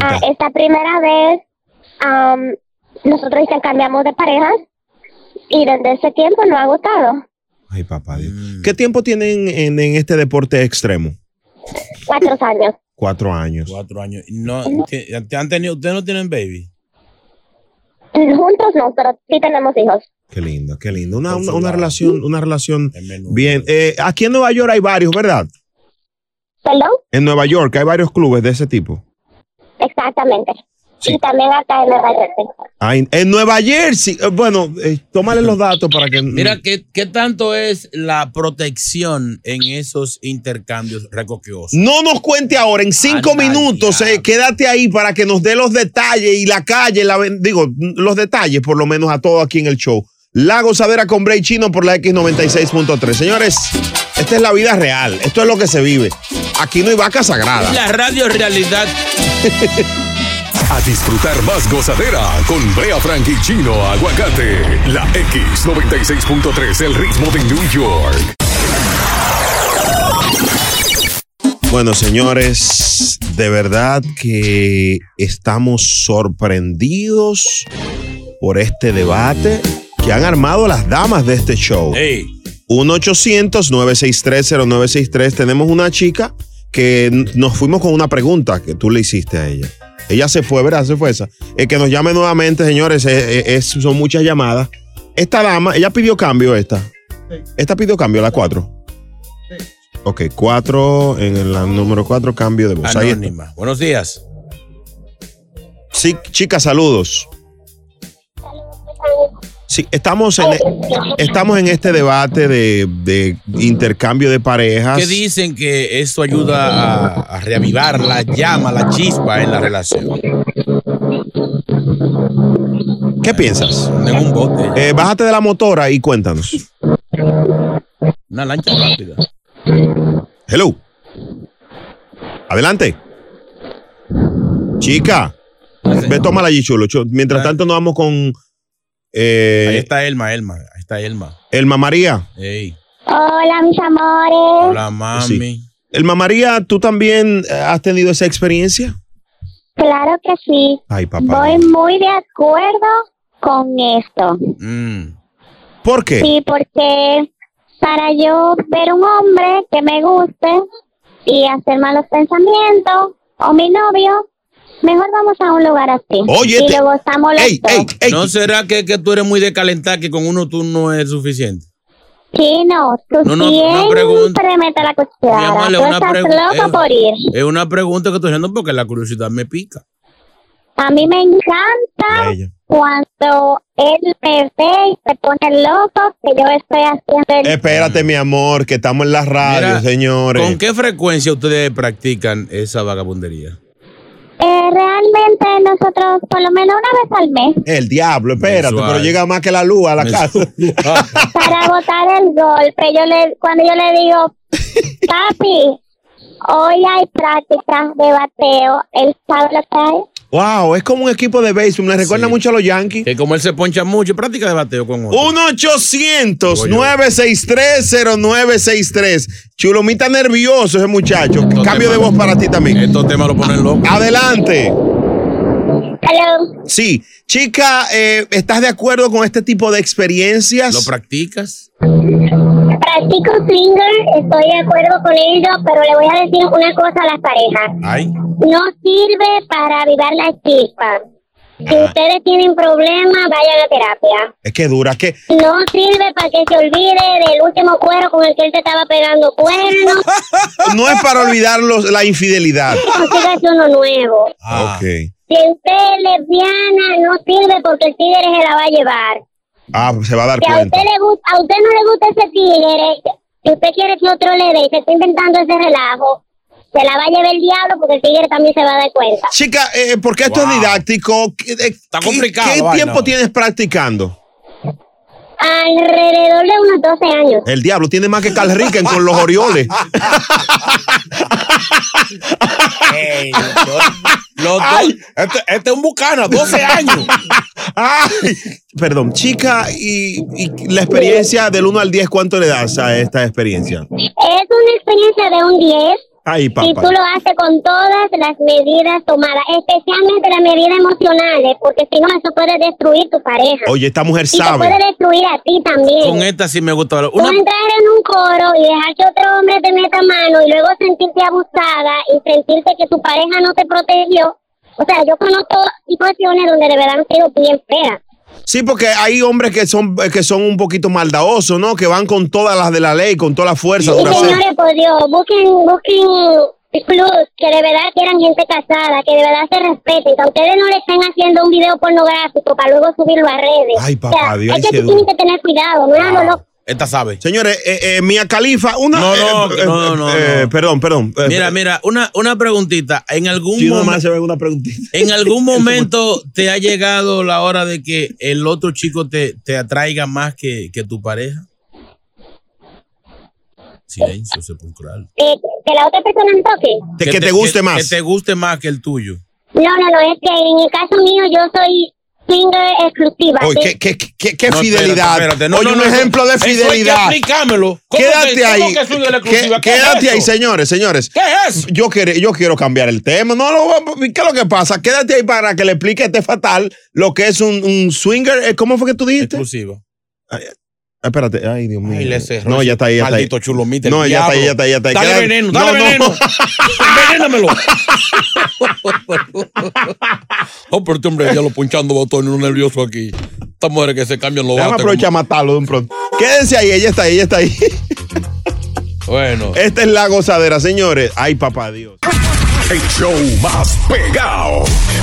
S14: Ah, esta primera vez am, nosotros intercambiamos de parejas y desde ese tiempo no ha gustado.
S4: Ay, papá Dios. ¿Qué tiempo tienen en, en este deporte extremo?
S14: Cuatro años.
S4: Cuatro años.
S2: Cuatro años. No, te, te han tenido, ¿Ustedes no tienen baby?
S14: Juntos no, pero sí tenemos hijos.
S4: Qué lindo, qué lindo. Una, una, una relación, una relación bien. Eh, aquí en Nueva York hay varios, ¿verdad?
S14: ¿Perdón?
S4: En Nueva York hay varios clubes de ese tipo.
S14: Exactamente. Y también acá en Nueva Jersey.
S4: En Nueva Jersey, eh, bueno, eh, tómale los datos para que.
S2: Mira, ¿qué, ¿qué tanto es la protección en esos intercambios recoquiosos?
S4: No nos cuente ahora, en cinco
S2: Anda,
S4: minutos, eh, quédate ahí para que nos dé los detalles y la calle, la, digo, los detalles por lo menos a todo aquí en el show. La gozadera con Bray Chino por la X96.3. Señores, esta es la vida real, esto es lo que se vive. Aquí no hay vaca sagrada.
S2: La radio realidad.
S1: A disfrutar más gozadera con Brea Frank y Chino Aguacate. La X96.3, el ritmo de New York.
S4: Bueno, señores, de verdad que estamos sorprendidos por este debate que han armado las damas de este show. 1-800-963-0963. Tenemos una chica que nos fuimos con una pregunta que tú le hiciste a ella. Ella se fue, ¿verdad? Se fue esa. El que nos llame nuevamente, señores, es- es- son muchas llamadas. Esta dama, ella pidió cambio, esta. Esta pidió cambio, la 4. Ok, 4, en el la número 4, cambio de voz.
S2: Anónima. Buenos días.
S4: Sí, chicas, saludos. Sí, estamos en, estamos en este debate de, de intercambio de parejas.
S2: Que dicen que eso ayuda a, a reavivar la llama, la chispa en la relación.
S4: ¿Qué piensas?
S2: En un bote.
S4: Eh, bájate de la motora y cuéntanos.
S2: Una lancha rápida.
S4: Hello. Adelante. Chica. Ve, tómala allí, chulo. Chu- Mientras tanto, nos vamos con eh,
S2: Ahí está Elma, Elma. Ahí está Elma.
S4: Elma María.
S14: Hola, mis amores.
S2: Hola, mami.
S4: Sí. Elma María, ¿tú también has tenido esa experiencia?
S14: Claro que sí.
S4: Ay, papá.
S14: Voy muy de acuerdo con esto.
S2: Mm.
S4: ¿Por qué?
S14: Sí, porque para yo ver un hombre que me guste y hacer malos pensamientos, o mi novio, mejor vamos a un lugar así.
S2: Oye,
S14: y
S2: te-
S14: lo gozamos los dos.
S2: ¿No será que, que tú eres muy de calentar que con uno tú no es suficiente?
S14: Sí, no, tú
S2: No, no, no
S14: siempre metes la
S2: Mi
S14: cuchara. Tú
S2: una
S14: estás
S2: pregu-
S14: loco
S2: es-
S14: por ir.
S2: Es una pregunta que estoy haciendo porque la curiosidad me pica.
S14: A mí me encanta cuando él me ve y se pone loco, que yo estoy haciendo el...
S4: Espérate, mi amor, que estamos en la radio,
S2: Mira,
S4: señores.
S2: ¿Con qué frecuencia ustedes practican esa vagabundería?
S14: Eh, realmente nosotros por lo menos una vez al mes
S4: El diablo, espérate,
S2: Mensual.
S4: pero llega más que la luz a la casa.
S14: para botar el golpe, yo le, cuando yo le digo, papi, hoy hay práctica de bateo, que hay.
S4: wow, es como un equipo de béisbol, me recuerda mucho a los Yankees.
S2: Que como él se poncha mucho, práctica de bateo con otro.
S4: 1-800-963-0963. Chulomita nervioso ese muchacho. Cambio de voz para ti también.
S2: Estos temas lo ponen loco.
S4: Adelante.
S14: Hello.
S4: Sí, chica, eh, ¿estás de acuerdo con este tipo de experiencias?
S2: ¿Lo practicas?
S14: Practico swinger, estoy de acuerdo con ello, pero le voy a decir una cosa a las parejas.
S2: Ay.
S14: No sirve para avivar la chispa. Si ustedes tienen problemas, vayan a terapia.
S4: Es que dura, que
S14: No sirve para que se olvide del último cuero con el que él te estaba pegando cuernos.
S4: no es para olvidar los- la infidelidad.
S14: Consígase uno nuevo.
S4: Ok.
S14: Si usted es lesbiana, no sirve porque el tigre se la va a llevar.
S4: Ah, se va a dar
S14: a
S4: cuenta.
S14: usted, le gusta, a usted no le gusta ese tigre, si usted quiere que otro le dé y se está inventando ese relajo, se la va a llevar el diablo porque el tigre también se va a dar cuenta.
S4: Chica, eh, porque esto es didáctico. Está
S2: complicado,
S4: ¿Qué,
S2: vaina.
S4: tiempo tienes practicando?
S14: Alrededor de unos 12 años.
S4: El diablo tiene más que Carl Ricken con los Orioles.
S2: Los dos- este, este es un bucano, 12 años.
S4: Ay, perdón, chica, y, y la experiencia del 1 al 10, ¿cuánto le das a esta experiencia?
S14: Es una experiencia de un 10
S4: Ay, papá.
S14: tú lo haces con todas las medidas tomadas, especialmente las medidas emocionales, porque si no, eso puede destruir tu pareja.
S4: Oye, esta mujer
S14: y te
S4: sabe.
S14: puede destruir a ti también.
S2: Con esta sí me gusta.
S14: Tú
S2: Una,
S14: entrar en un coro y dejar que otro hombre te meta mano y luego sentirte abusada y sentirte que tu pareja no te protegió. O sea, yo conozco situaciones donde de verdad han sido bien feas.
S4: Sí, porque hay hombres que son, que son un poquito maldadosos, ¿no? Que van con todas las de la ley, con toda la fuerza. Ser.
S14: señores, por Dios, busquen, busquen clubs que de verdad quieran gente casada, que de verdad se respeten, que a ustedes no le estén haciendo un video pornográfico para luego subirlo a redes.
S4: Ay, papá,
S14: o sea,
S4: Dios,
S14: es que tienes que tener cuidado, no loco.
S2: Esta sabe.
S4: Señores, eh, eh, Mia Califa, una.
S2: No, no,
S4: eh,
S2: no, no,
S4: eh,
S2: no.
S4: Perdón, perdón. Eh,
S2: Mira, mira, una, una preguntita. En algún
S4: Sí,
S2: momento.
S4: se ve una preguntita.
S2: ¿En algún momento te ha llegado la hora de que el otro chico te, te atraiga más que, que tu pareja? Silencio sepulcral.
S14: Eh, que la otra persona me toque.
S4: que te guste más.
S2: Que te guste más que el tuyo.
S14: No, no, no, es que en el caso mío yo soy swinger exclusiva.
S4: Oye. ¿qué, qué, qué, qué
S2: No,
S4: fidelidad?
S2: espérate, espérate. No,
S4: Oye,
S2: no,
S4: un ejemplo de fidelidad.
S2: explicármelo. ¿Cómo
S4: Quédate
S2: que-
S4: ahí.
S2: cómo que exclusiva? ¿Qué es
S4: quédate ahí, señores, señores.
S2: ¿Qué es eso?
S4: Yo, quiero, yo quiero cambiar el tema. No, no, ¿qué es lo que pasa? Quédate ahí para que le explique a este fatal lo que es un, un swinger. Eh, ¿Cómo fue que tú dijiste?
S2: Exclusivo.
S4: Ay, espérate, ay, Dios mío.
S2: Ay, le cerró
S4: no, ya está ahí, ya está ahí.
S2: maldito chulomita,
S4: No, ya está ahí, ya está ahí, ya está ahí.
S2: Dale
S4: Queda-
S2: veneno,
S4: No,
S2: dale
S4: no.
S2: veneno. Envenénamelo. oh, pero este hombre ya lo punchando botones, un nervioso aquí. Estas mujeres que se cambian los
S4: Déjame
S2: bates.
S4: aprovechar a matarlo de un pronto. Quédense ahí, ella está ahí, ella está ahí.
S2: Bueno.
S4: Esta es la gozadera, señores. Ay, papá Dios.
S1: El show más pegado.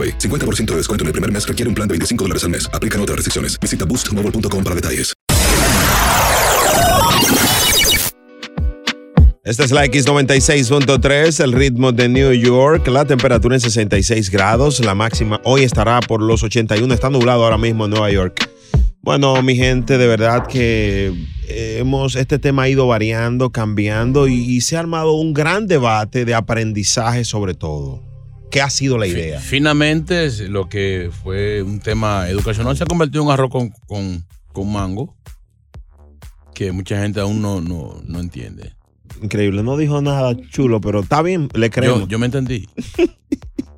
S13: AroPay. 50% de descuento en el primer mes requiere un plan de 25 dólares al mes. Aplican otras restricciones. Visita boostmobile.com para detalles.
S4: Esta es la X96.3, el ritmo de New York. La temperatura en 66 grados. La máxima hoy estará por los 81. Está nublado ahora mismo en Nueva York. Bueno, mi gente, de verdad que hemos, este tema ha ido variando, cambiando y se ha armado un gran debate de aprendizaje sobre todo. ¿Qué ha sido la idea?
S2: Finalmente, lo que fue un tema educacional se ha convertido en un arroz con, con- con mango que mucha gente aún no, no, no entiende.
S4: Increíble, no dijo nada chulo, pero está bien, le creemos.
S2: Yo, yo me entendí.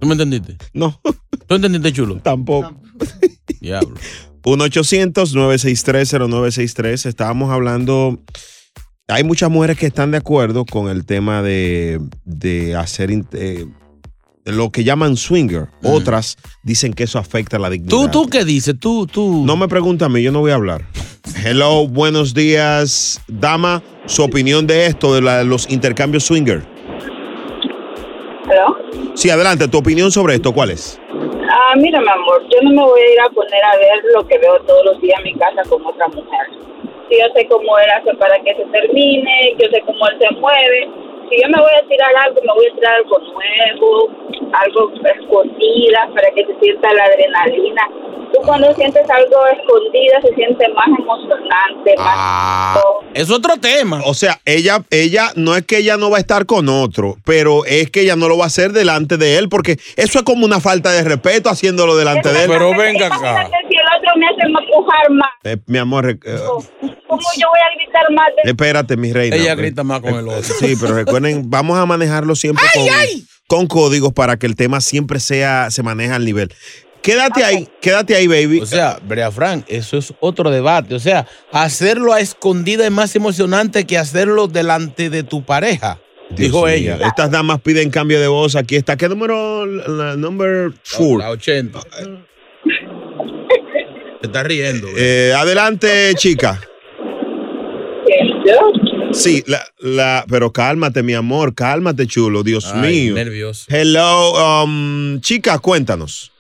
S2: ¿Tú me entendiste?
S4: No.
S2: ¿Tú entendiste, chulo?
S4: Tampoco.
S2: Diablo.
S4: 1-800-963-0963. Estábamos hablando. Hay muchas mujeres que están de acuerdo con el tema de, de hacer eh, lo que llaman swinger. Otras dicen que eso afecta la dignidad.
S2: ¿Tú, tú qué dices? Tú, tú.
S4: No me pregunta a mí, yo no voy a hablar. Hello, buenos días, dama. Su opinión de esto, de la- los intercambios swinger.
S11: ¿Hello?
S4: Sí, adelante, tu opinión sobre esto, ¿cuál es?
S11: Ah, mira, mi amor, yo no me voy a ir a poner a ver lo que veo todos los días en mi casa con otra mujer. Si yo sé cómo él hace para que se termine, yo sé cómo él se mueve. Si yo me voy a tirar algo, me voy a tirar algo nuevo, algo escondida para que se sienta la adrenalina. Tú cuando sientes algo escondida se siente más emocionante, más...
S2: Es otro tema.
S4: O sea, ella, ella, no es que ella no va a estar con otro, pero es que ella no lo va a hacer delante de él, porque eso es como una falta de respeto haciéndolo delante de él.
S11: Otro me hace empujar más.
S4: Eh, mi amor, eh,
S11: ¿Cómo yo voy a gritar más de
S4: espérate, mi reina.
S2: Ella
S4: Eh,
S2: grita más con el otro.
S4: Sí, pero recuerden, vamos a manejarlo siempre con, con códigos para que el tema siempre sea, se maneje al nivel. Quédate ahí, quédate ahí, baby.
S2: O sea, Brea Frank, eso es otro debate. O sea, hacerlo a escondida es más emocionante que hacerlo delante de tu pareja. dijo ella.
S4: Estas damas piden cambio de voz. Aquí está. ¿Qué número? La number four.
S2: La 80. Te estás riendo.
S4: Eh, adelante, chica. Sí, la, la, pero cálmate, mi amor, cálmate, chulo, Dios
S2: Ay,
S4: mío.
S2: nervioso.
S4: Hello, um, chica, cuéntanos.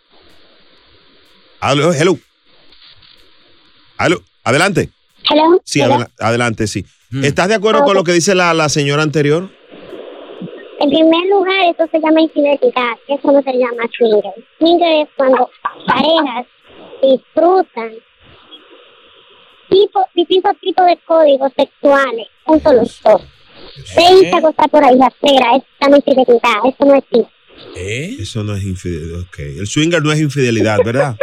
S4: Aló, hello. Aló, adelante.
S14: Hello.
S4: Sí,
S14: Hello.
S4: adela- adelante, sí.
S2: Hmm.
S4: ¿Estás de acuerdo con lo que dice la, la señora anterior?
S14: En primer lugar, eso se llama infidelidad. Eso no se llama swinger. Swinger es cuando parejas disfrutan tipo, distintos tipos de códigos sexuales junto los dos. Se irse a acostar por ahí afuera. Eso se llama infidelidad. Eso no existe.
S4: Eso no es infidelidad. Ok. El swinger no es infidelidad, ¿verdad?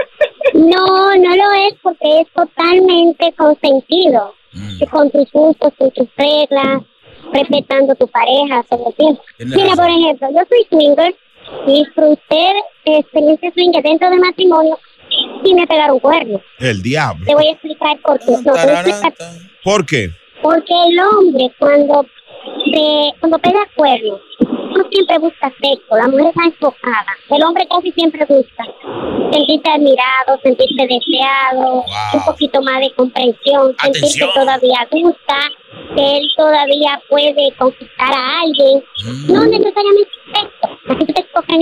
S14: No, no lo es porque es totalmente consentido.
S4: Mm.
S14: Con tus gustos, con tus reglas, respetando tu pareja todo el tiempo. Mira,
S21: razón.
S14: por ejemplo, yo soy swinger, disfruté de experiencia swinger dentro del matrimonio y me pegaron cuernos.
S4: El diablo.
S14: Te voy a explicar por qué. No, te voy a explicar
S4: ¿Por qué?
S14: porque el hombre cuando se, cuando pega cuernos, no siempre busca sexo, la mujer está enfocada. El hombre casi siempre busca sentirse admirado, sentirse deseado, un poquito más de comprensión, sentirse
S21: Atención.
S14: que todavía gusta, que él todavía puede conquistar a alguien.
S4: Mm.
S14: No necesariamente así que te escogen.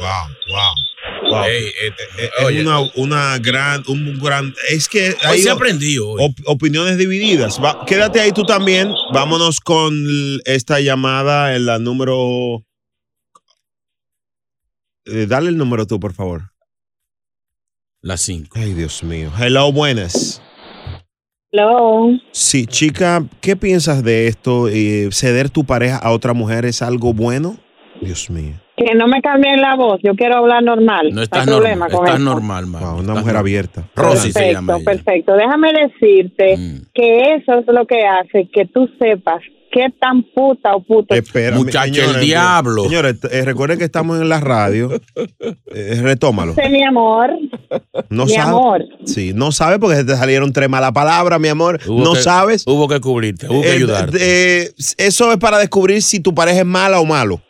S4: Wow, wow. wow. es una, una gran, un gran, es que
S2: Hoy se aprendió,
S4: op- opiniones divididas. Va, quédate ahí tú también. Vámonos con esta llamada en la número. Eh, dale el número tú, por favor.
S2: La 5.
S4: Ay, Dios mío. Hello, buenas.
S21: Hello.
S4: Sí, chica, ¿qué piensas de esto? Eh, ¿Ceder tu pareja a otra mujer es algo bueno? Dios mío.
S21: Que no me cambien la voz, yo quiero hablar normal.
S2: No
S21: hay
S2: estás
S21: problema
S2: normal.
S21: con
S2: Estás normal.
S4: Wow, una mujer abierta.
S2: Rosy se
S21: perfecto,
S2: llama ella.
S21: perfecto. Déjame decirte
S2: Mm.
S21: que eso es lo que hace que tú sepas qué tan puta o puto.
S4: Espera,
S2: Muchacho, el diablo.
S4: Señores, eh, recuerden que estamos en la radio. Eh, retómalo.
S21: Sí, mi amor.
S4: No
S22: Mi
S4: sabe.
S22: amor.
S4: Sí, no sabe porque se te salieron tres malas palabras, mi amor.
S2: Hubo
S4: no
S2: que-
S4: sabes.
S2: Hubo que cubrirte, hubo que
S4: Eh,
S2: ayudarte.
S4: eh, eso es para descubrir si tu pareja es mala o malo.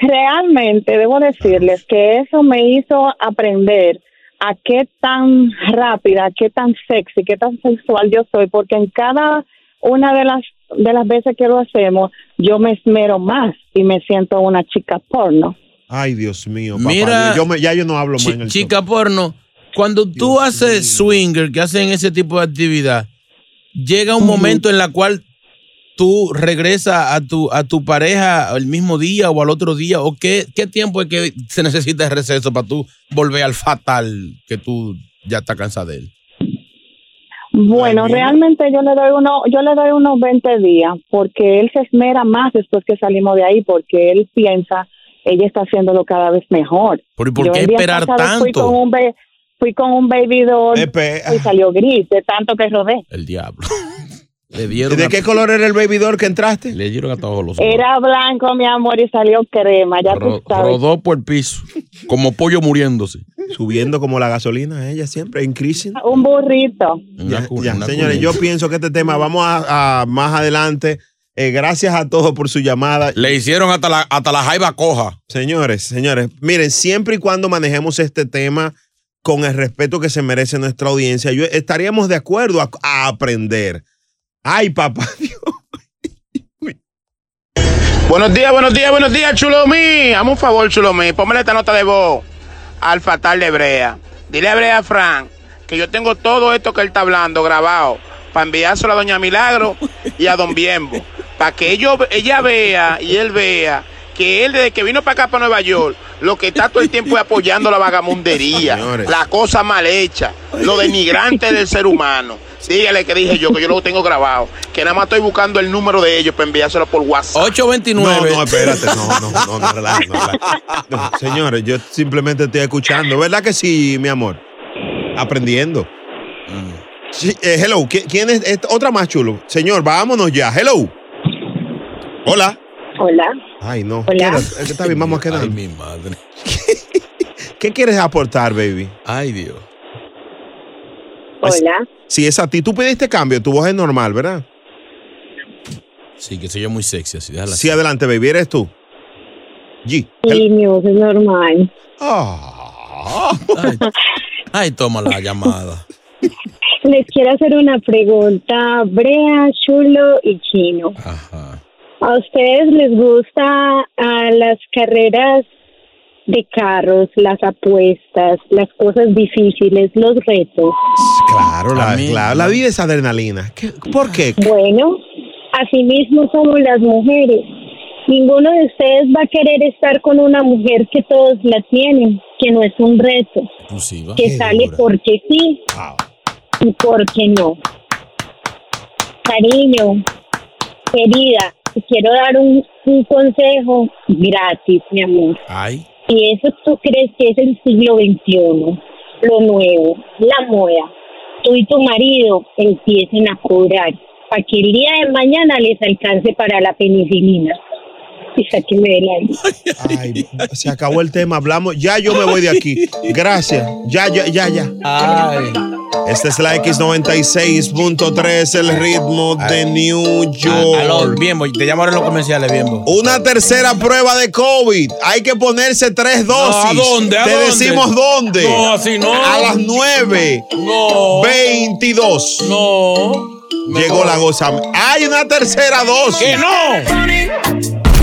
S23: Realmente debo decirles que eso me hizo aprender a qué tan rápida, qué tan sexy, qué tan sexual yo soy, porque en cada una de las de las veces que lo hacemos, yo me esmero más y me siento una chica porno.
S4: Ay, Dios mío, papá.
S2: Mira,
S4: yo me- ya yo no hablo más en el
S2: chica porno, cuando tú haces swinger, que hacen ese tipo de actividad, llega un momento en la cual tú regresas a tu, a tu pareja el mismo día o al otro día, o qué, qué tiempo es que se necesita de receso para tú volver al fatal que tú ya estás cansada de él.
S23: Bueno, realmente yo le doy uno, yo le doy unos 20 días, porque él se esmera más después que salimos de ahí, porque él piensa, ella está haciéndolo cada vez mejor.
S2: ¿Pero y por
S23: Yo
S2: qué esperar
S23: pasado Fui
S2: tanto?
S23: con un, ba- fui con un baby doll y salió gris de tanto que rodé.
S2: El diablo. Le dieron
S4: ¿De
S2: a-
S4: qué color era el baby doll que entraste?
S2: Le dieron a todos los ojos.
S23: Era blanco, mi amor, y salió crema, ya
S2: Ro-
S23: tú sabes.
S2: rodó por el piso, como pollo muriéndose.
S4: Subiendo como la gasolina, ella siempre, increasing.
S23: Un burrito.
S4: Ya, señores, yo pienso que este tema vamos a, a más adelante. Eh, gracias a todos por su llamada.
S2: Le hicieron hasta la, hasta la jaiba coja.
S4: Señores, señores, miren, siempre y cuando manejemos este tema con el respeto que se merece nuestra audiencia, yo estaríamos de acuerdo a, a aprender. Ay, papá.
S24: Buenos días, buenos días, buenos días, Chulomí. Hazme un favor, Chulomí. Póngale esta nota de voz al fatal de Brea. Dile a Brea Frank que yo tengo todo esto que él está hablando grabado para enviárselo a Doña Milagro y a Don Biembo. Para que ella vea y él vea que él desde que vino para acá, para Nueva York, lo que está todo el tiempo es apoyando la vagamundería,
S4: Señores.
S24: la cosa mal hecha, lo denigrante del ser humano. Dígale que dije yo, que yo lo tengo grabado, que nada más estoy buscando el número de ellos para enviárselo por WhatsApp.
S2: 829.
S4: No, no, espérate, no, no, no, no, relaja, no, relaja. No, señores, yo simplemente estoy escuchando. ¿Verdad que sí, mi amor? Aprendiendo. Sí, eh, hello, ¿qui- ¿quién es? esta- Otra más chulo. Señor, vámonos ya. Hello. Hola.
S25: Hola.
S4: Ay, no.
S25: Hola.
S4: Queda- es que está bien, vamos a quedar.
S2: Ay, mi madre.
S4: ¿Qué quieres aportar, baby?
S2: Ay, Dios.
S25: Hola.
S4: Si es a ti, tú pediste cambio, tu voz es normal, ¿verdad?
S2: Sí, que soy yo muy sexy así. déjala
S4: Sí, adelante, baby, eres tú. G.
S25: Sí, mi voz es normal.
S2: Ay, ay, toma la llamada.
S25: Les quiero hacer una pregunta, Brea, Chulo y Chino. ¿A ustedes les gusta ah, las carreras de carros, las apuestas, las cosas difíciles, los retos?
S4: Claro, la, claro, la vida es adrenalina. ¿Qué- ¿Por qué?
S25: Bueno, así mismo somos las mujeres. Ninguno de ustedes va a querer estar con una mujer que todos la tienen, que no es un reto, que sale porque sí y porque no. Cariño, querida, quiero dar un, un consejo gratis, mi amor.
S2: Ay.
S25: Y eso tú crees que es el siglo XXI, lo nuevo, la moda. Tú y tu marido empiecen a cobrar para que el día de mañana les alcance para la penicilina. Y aire.
S4: Ay, se acabó el tema, hablamos. Ya yo me voy de aquí. Gracias. Ya, ya, ya, ya. Esta es la X96.3, el ritmo de New York.
S2: Aló, Biembo, te llamo ahora en los comerciales, Biembo.
S4: Una tercera prueba de COVID. Hay que ponerse tres dosis.
S2: ¿a dónde? ¿A
S4: Te
S2: dónde?
S4: decimos dónde.
S2: No, así no.
S4: A las 9.
S2: No.
S4: 22.
S2: No.
S4: Llegó la goza. Hay una tercera dosis.
S2: ¡Que no!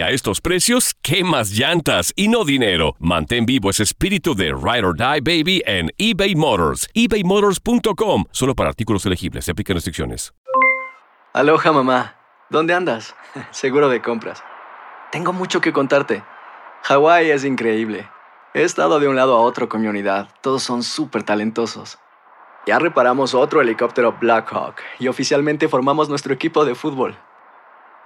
S6: a estos precios, ¿qué más llantas y no dinero? Mantén vivo ese espíritu de Ride or Die Baby en eBay Motors. ebaymotors.com. Solo para artículos elegibles. Se aplican restricciones.
S26: Aloha mamá, ¿dónde andas? Seguro de compras. Tengo mucho que contarte. Hawái es increíble. He estado de un lado a otro con mi unidad. Todos son súper talentosos. Ya reparamos otro helicóptero Blackhawk y oficialmente formamos nuestro equipo de fútbol.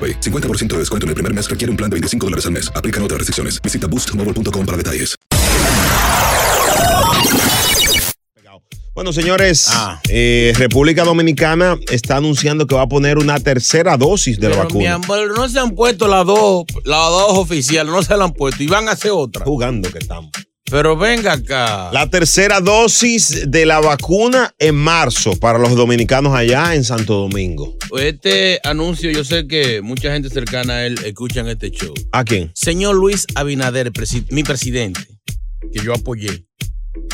S13: AroPay. 50% de descuento en el primer mes requiere un plan de 25 dólares al mes. Aplican otras restricciones. Visita boostmobile.com para detalles.
S4: Bueno, señores, eh, República Dominicana está anunciando que va a poner una tercera dosis de la
S2: Mi
S4: vacuna.
S2: amor, no se han puesto las dos, las dos oficiales, no se la han puesto y van a hacer otra.
S4: Jugando que estamos.
S2: Pero venga acá.
S4: La tercera dosis de la vacuna en marzo para los dominicanos allá en Santo Domingo.
S2: Este anuncio, yo sé que mucha gente cercana a él escuchan este show.
S4: ¿A quién?
S2: Señor Luis Abinader, presi- mi presidente, que yo apoyé.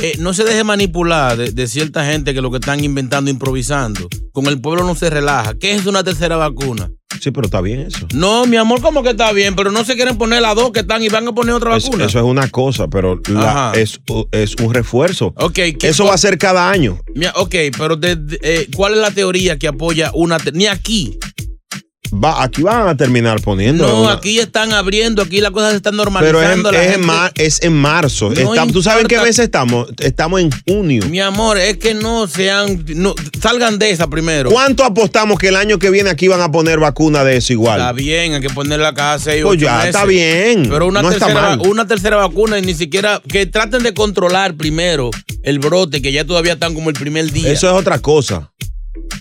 S2: eh, no se deje manipular de, de cierta gente que lo que están inventando, improvisando. Con el pueblo no se relaja. ¿Qué es una tercera vacuna?
S4: Sí, pero está bien eso.
S2: No, mi amor, como que está bien, pero no se quieren poner las dos que están y van a poner otra
S4: Es-
S2: vacuna.
S4: eso es una cosa, pero la- es, es un refuerzo.
S2: Ok, ¿qué
S4: Eso va a ser cada año.
S2: Ok, pero de- de- eh, ¿cuál es la teoría que apoya una... Ni aquí.
S4: Va, aquí van a terminar poniendo.
S2: No,
S4: una-
S2: aquí están abriendo, aquí las cosas se están
S4: pero es,
S2: normalizando. la
S4: es en mar- es en marzo.
S2: No
S4: Está- ¿Tú sabes en qué mes estamos? Estamos en junio.
S2: Mi amor, es que no sean... no, salgan de esa primero.
S4: ¿Cuánto apostamos que el año que viene aquí van a poner vacuna de eso igual?
S2: Está bien, hay que ponerla cada seis
S4: Pues
S2: ocho
S4: ya,
S2: meses.
S4: está bien.
S2: Pero una,
S4: No
S2: tercera, una tercera vacuna y ni siquiera que traten de controlar primero el brote, que ya todavía están como el primer día.
S4: Eso es otra cosa.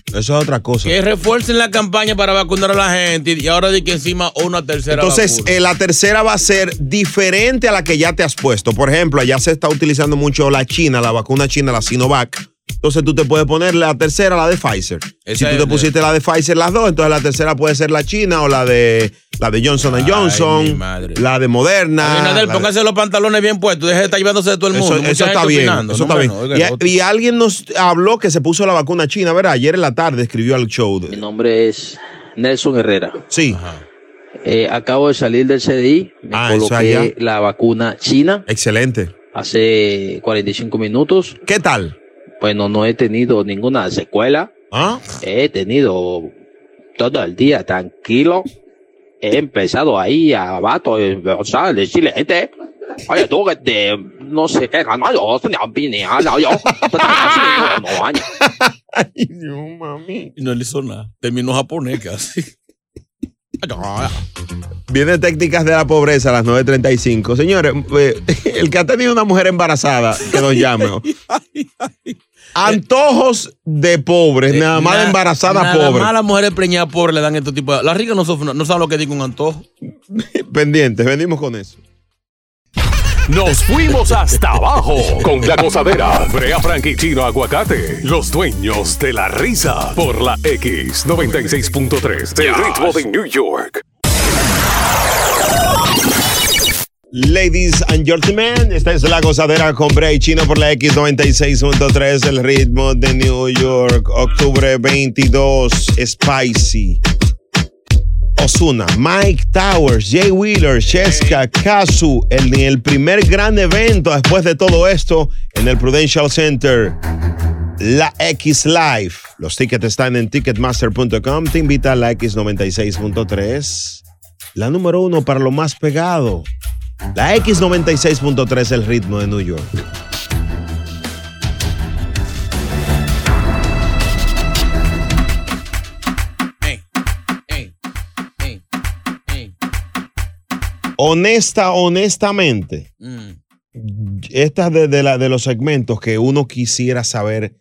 S4: Eso es otra cosa.
S2: Que refuercen la campaña para vacunar a la gente y ahora de que encima una tercera
S4: Entonces,
S2: vacuna.
S4: eh, la tercera va a ser diferente a la que ya te has puesto. Por ejemplo, allá se está utilizando mucho la China, la vacuna china, la Sinovac. Entonces tú te puedes poner la tercera, la de Pfizer. si tú te
S2: de-
S4: pusiste la de Pfizer, las dos, entonces la tercera puede ser la China o la de la de Johnson
S2: Ay,
S4: Johnson,
S2: mi madre.
S4: la de Moderna. De-
S2: póngase los pantalones bien puestos, deje de estar llevándose de todo el mundo.
S4: eso está bien.
S2: opinando.
S4: Eso
S2: No,
S4: está bien.
S2: oiga,
S4: Y, y alguien nos habló que se puso la vacuna china, ¿verdad? Ayer en la tarde escribió al show.
S27: Mi nombre es Nelson Herrera.
S4: Sí.
S27: Eh, acabo de salir del CDI. Me
S4: Ah, eso
S27: coloqué la vacuna china.
S4: Excelente.
S27: Hace 45 minutos.
S4: ¿Qué tal?
S27: Bueno, no he tenido ninguna secuela.
S4: ¿Ah?
S27: He tenido todo el día tranquilo. He empezado ahí a vato, eh, o sea, decirle gente. Oye, tú que te, no sé qué, no, yo, no, yo, no, años.
S4: No, mami.
S2: Y no le hizo nada. Terminó japonés casi.
S4: Viene técnicas de la pobreza a las 9.35. Señores, eh, el que ha tenido una mujer embarazada, que nos llame. Antojos de pobres, nada más de
S2: Na-
S4: embarazada
S2: nada más las mujeres preñadas pobres le dan este tipo de... Las ricas no, sufren- no saben lo que digo un antojo.
S4: Pendientes, venimos con eso.
S1: Nos fuimos hasta abajo con la gozadera. Brea Frank y Chino Aguacate, los dueños de la risa. Por la X96.3 del ritmo de New York.
S4: Ladies and gentlemen, esta es la gozadera con Bray Chino por la X96.3, el ritmo de New York, octubre 22, Spicy. Osuna, Mike Towers, Jay Wheeler, Cheska, Kazu, el, el primer gran evento después de todo esto en el Prudential Center. La X Live. Los tickets están en ticketmaster.com. Te invita a la X96.3. La número uno para lo más pegado. La X96.3 el ritmo de New York. Honesta, honestamente, mm. estas de los segmentos que uno quisiera saber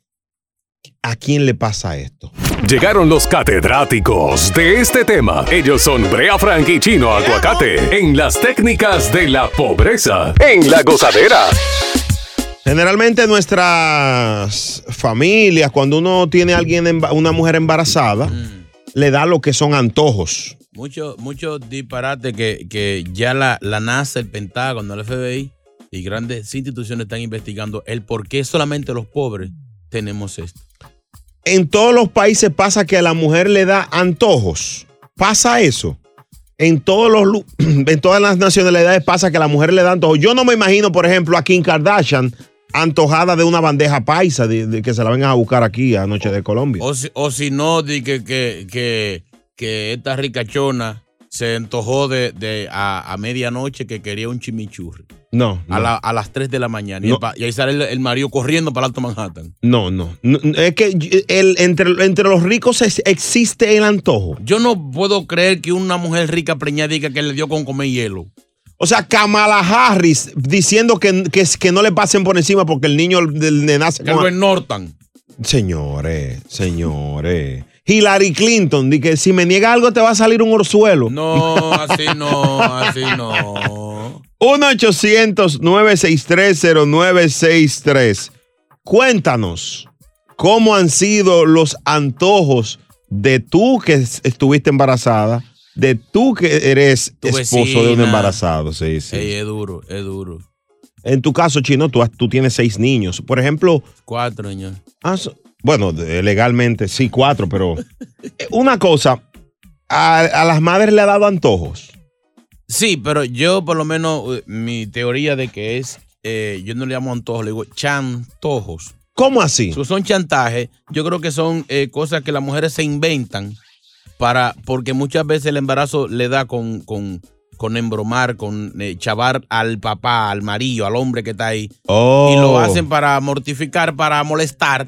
S4: a quién le pasa esto.
S1: Llegaron los catedráticos de este tema. Ellos son Brea Frank y Chino Aguacate en las técnicas de la pobreza en la gozadera.
S4: Generalmente nuestras familias, cuando uno tiene a alguien, una mujer embarazada, le da lo que son antojos.
S2: Mucho, mucho disparate que, que ya la, la NASA, el Pentágono, el FBI y grandes instituciones están investigando el por qué solamente los pobres tenemos esto.
S4: En todos los países pasa que a la mujer le da antojos. Pasa eso. En todos los en todas las nacionalidades pasa que a la mujer le da antojos. Yo no me imagino, por ejemplo, a Kim Kardashian antojada de una bandeja paisa de, de que se la vengan a buscar aquí a Noche de Colombia.
S2: O si, o si no, di que, que, que, que esta ricachona se antojó de, de a, a medianoche que quería un chimichurri.
S4: No,
S2: A,
S4: no.
S2: la- a las 3 de la mañana. Y,
S4: No.
S2: y ahí sale el, el marido corriendo para Alto Manhattan.
S4: No, no. No, Es que el, entre, entre los ricos es- existe el antojo.
S2: Yo no puedo creer que una mujer rica preñada diga que le dio con comer hielo.
S4: O sea, Kamala Harris diciendo que, que, que no le pasen por encima porque el niño del le nace
S2: Que
S4: con-
S2: lo ennortan.
S4: Señores, señores. Hillary Clinton, di que si me niega algo te va a salir un orzuelo.
S2: No, así no, así no.
S4: 1-800-963-0963. Cuéntanos, ¿cómo han sido los antojos de tú que es- estuviste embarazada, de tú que eres
S2: Tu
S4: esposo de un embarazado? Sí, sí.
S2: Ey, es duro, es duro.
S4: En tu caso, Chino, tú, has- tú tienes seis niños. Por ejemplo,
S2: Cuatro, señor.
S4: Ah, so- bueno, legalmente sí, cuatro, pero eh, una cosa, a, a las madres le ha dado antojos.
S2: Sí, pero yo por lo menos eh, mi teoría de que es, eh, yo no le llamo antojos, le digo chantojos.
S4: ¿Cómo así?
S2: So, son chantajes, yo creo que son eh, cosas que las mujeres se inventan para, porque muchas veces el embarazo le da con, con, con embromar, con eh, chavar al papá, al marido, al hombre que está ahí.
S4: Oh.
S2: Y lo hacen para mortificar, para molestar.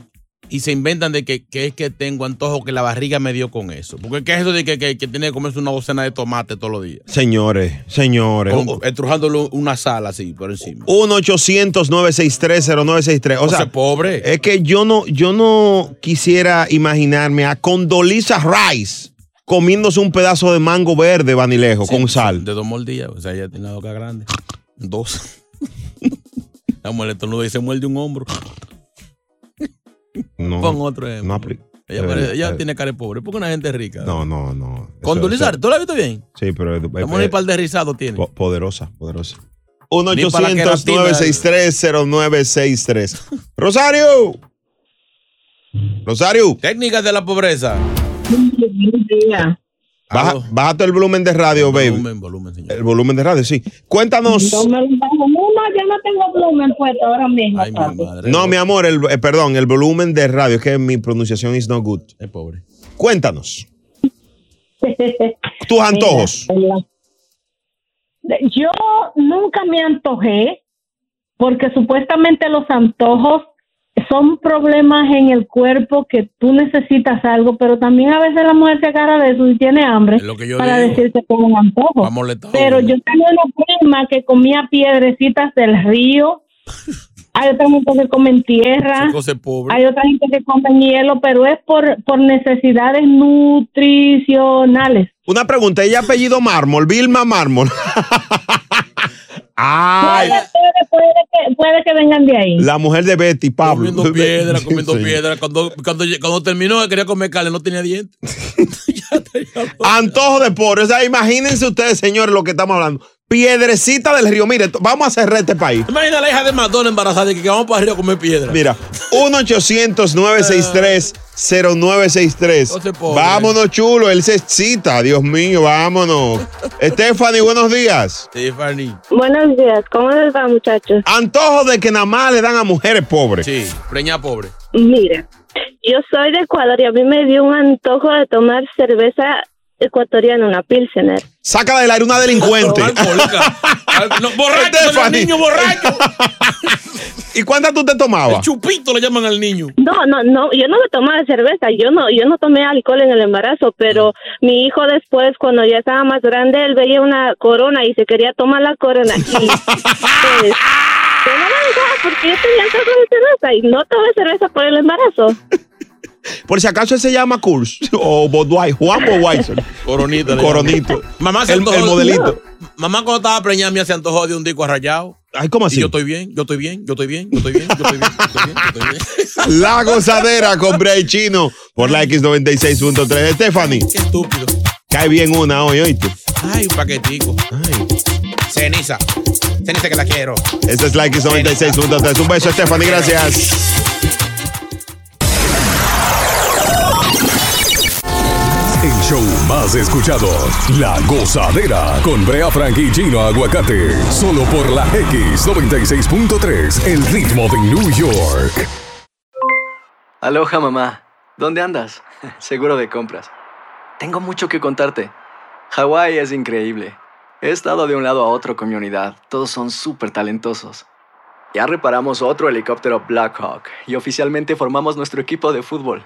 S2: Y se inventan de que, que es que tengo antojo que la barriga me dio con eso. Porque ¿qué es eso de que, que, que tiene que comerse una docena de tomate todos los días?
S4: Señores, señores.
S2: Estrujándole una sal así por encima.
S4: 1-800-963-0963. O sea,
S2: sea, pobre.
S4: Es que yo no, yo no quisiera imaginarme a Condoleezza Rice comiéndose un pedazo de mango verde vanilejo con sal.
S2: De dos mordidas. O sea, ella tiene la boca grande. Dos. la mujer estornuda y se muerde un hombro.
S4: No,
S2: Pon otro ejemplo.
S4: no apli-
S2: Ella, parece-
S4: verdad,
S2: ella
S4: de-
S2: tiene cara de pobre. Porque una gente rica.
S4: No, no, no. Eso-
S2: ¿tú la has visto bien?
S4: Sí, pero es,
S2: La mujer par de rizado tiene.
S4: po- poderosa, poderosa.
S2: Ni para la queratina.
S4: 1-800-963-0963. Rosario. Rosario.
S2: Técnicas de la pobreza.
S4: Baja, bájate el volumen de radio, baby.
S2: Volumen, volumen, señor.
S4: El volumen de radio, sí. Cuéntanos.
S21: No, me lo bajo. Yo no tengo volumen puesto ahora mismo. papi.
S4: No, mi amor, el, eh, perdón, el volumen de radio, es que mi pronunciación is no good.
S2: Es pobre.
S4: Cuéntanos. Tus antojos.
S21: Yo nunca me antojé porque supuestamente los antojos son problemas en el cuerpo que tú necesitas algo, pero también a veces la mujer se agarra de eso y tiene hambre
S2: lo que yo
S21: para
S2: digo.
S21: decir que tiene un antojo. Pero yo tengo una prima que comía piedrecitas del río. Hay otra gente que comen tierra. Hay otra gente que come hielo, pero es por, por necesidades nutricionales.
S4: Una pregunta, ella apellido Mármol, Vilma Mármol. Ay,
S21: Puede, puede- puede que, puede que vengan de ahí.
S4: la mujer de Betty, Pablo.
S2: Comiendo piedra, comiendo
S4: Sí.
S2: piedra. Cuando, cuando, cuando terminó, quería comer carne, no tenía dientes.
S4: Antojo de pobre. O sea, imagínense ustedes, señores, lo que estamos hablando. Piedrecita del río. Mire, vamos a cerrar este país.
S2: Imagina a la hija de Madonna embarazada y que vamos para arriba a comer piedra.
S4: Mira, 1-800-963-0963.
S2: pobre.
S4: Vámonos, chulo. Él se excita. Dios mío, vámonos. Stephanie, buenos días.
S2: Stephanie.
S15: Buenos días, ¿cómo les va, muchachos?
S4: Antojo de que nada más le dan a mujeres pobres.
S2: Sí, preña pobre.
S15: Mira, yo soy de Ecuador y a mí me dio un antojo de tomar cerveza ecuatoriana, una pilsener.
S4: Saca del aire una delincuente.
S2: No, borracho, el niño borracho.
S4: ¿Y cuántas tú te tomabas?
S2: Chupito le llaman al niño.
S28: No, no, no, yo no me tomaba cerveza, yo no, yo no tomé alcohol en el embarazo, pero mi hijo después, cuando ya estaba más grande, él veía una corona y se quería tomar la corona. Y, pues, yo no la dejaba porque yo tenía de cerveza y no tomé cerveza por el embarazo.
S4: Por si acaso él se llama Kurs o Budweiser, Juan Budweiser.
S2: Coronita.
S4: Coronito.
S2: Mamá se
S4: el,
S2: antojó-
S4: el modelito.
S2: Mamá cuando estaba preñada me se antojó de un disco arrayado.
S4: Ay, ¿cómo así?
S2: Y yo estoy bien, yo estoy bien, yo estoy bien, yo estoy bien, yo estoy bien, yo estoy bien, yo estoy bien.
S4: La gozadera con Bray Chino por la X96.3. Stephanie.
S2: Qué estúpido.
S4: Cae bien una hoy, oíste.
S2: Ay, un paquetico. Ceniza. Ceniza que la quiero.
S4: Esta es la X96.3. Un beso, Stephanie. Gracias.
S1: El show más escuchado, La Gozadera, con Brea Frank y Chino Aguacate. Solo por la X96.3, el ritmo de New York.
S26: Aloha mamá, ¿dónde andas? Seguro de compras. Tengo mucho que contarte. Hawái es increíble. He estado de un lado a otro con mi unidad. Todos son súper talentosos. Ya reparamos otro helicóptero Blackhawk y oficialmente formamos nuestro equipo de fútbol.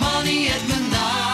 S29: money at midnight.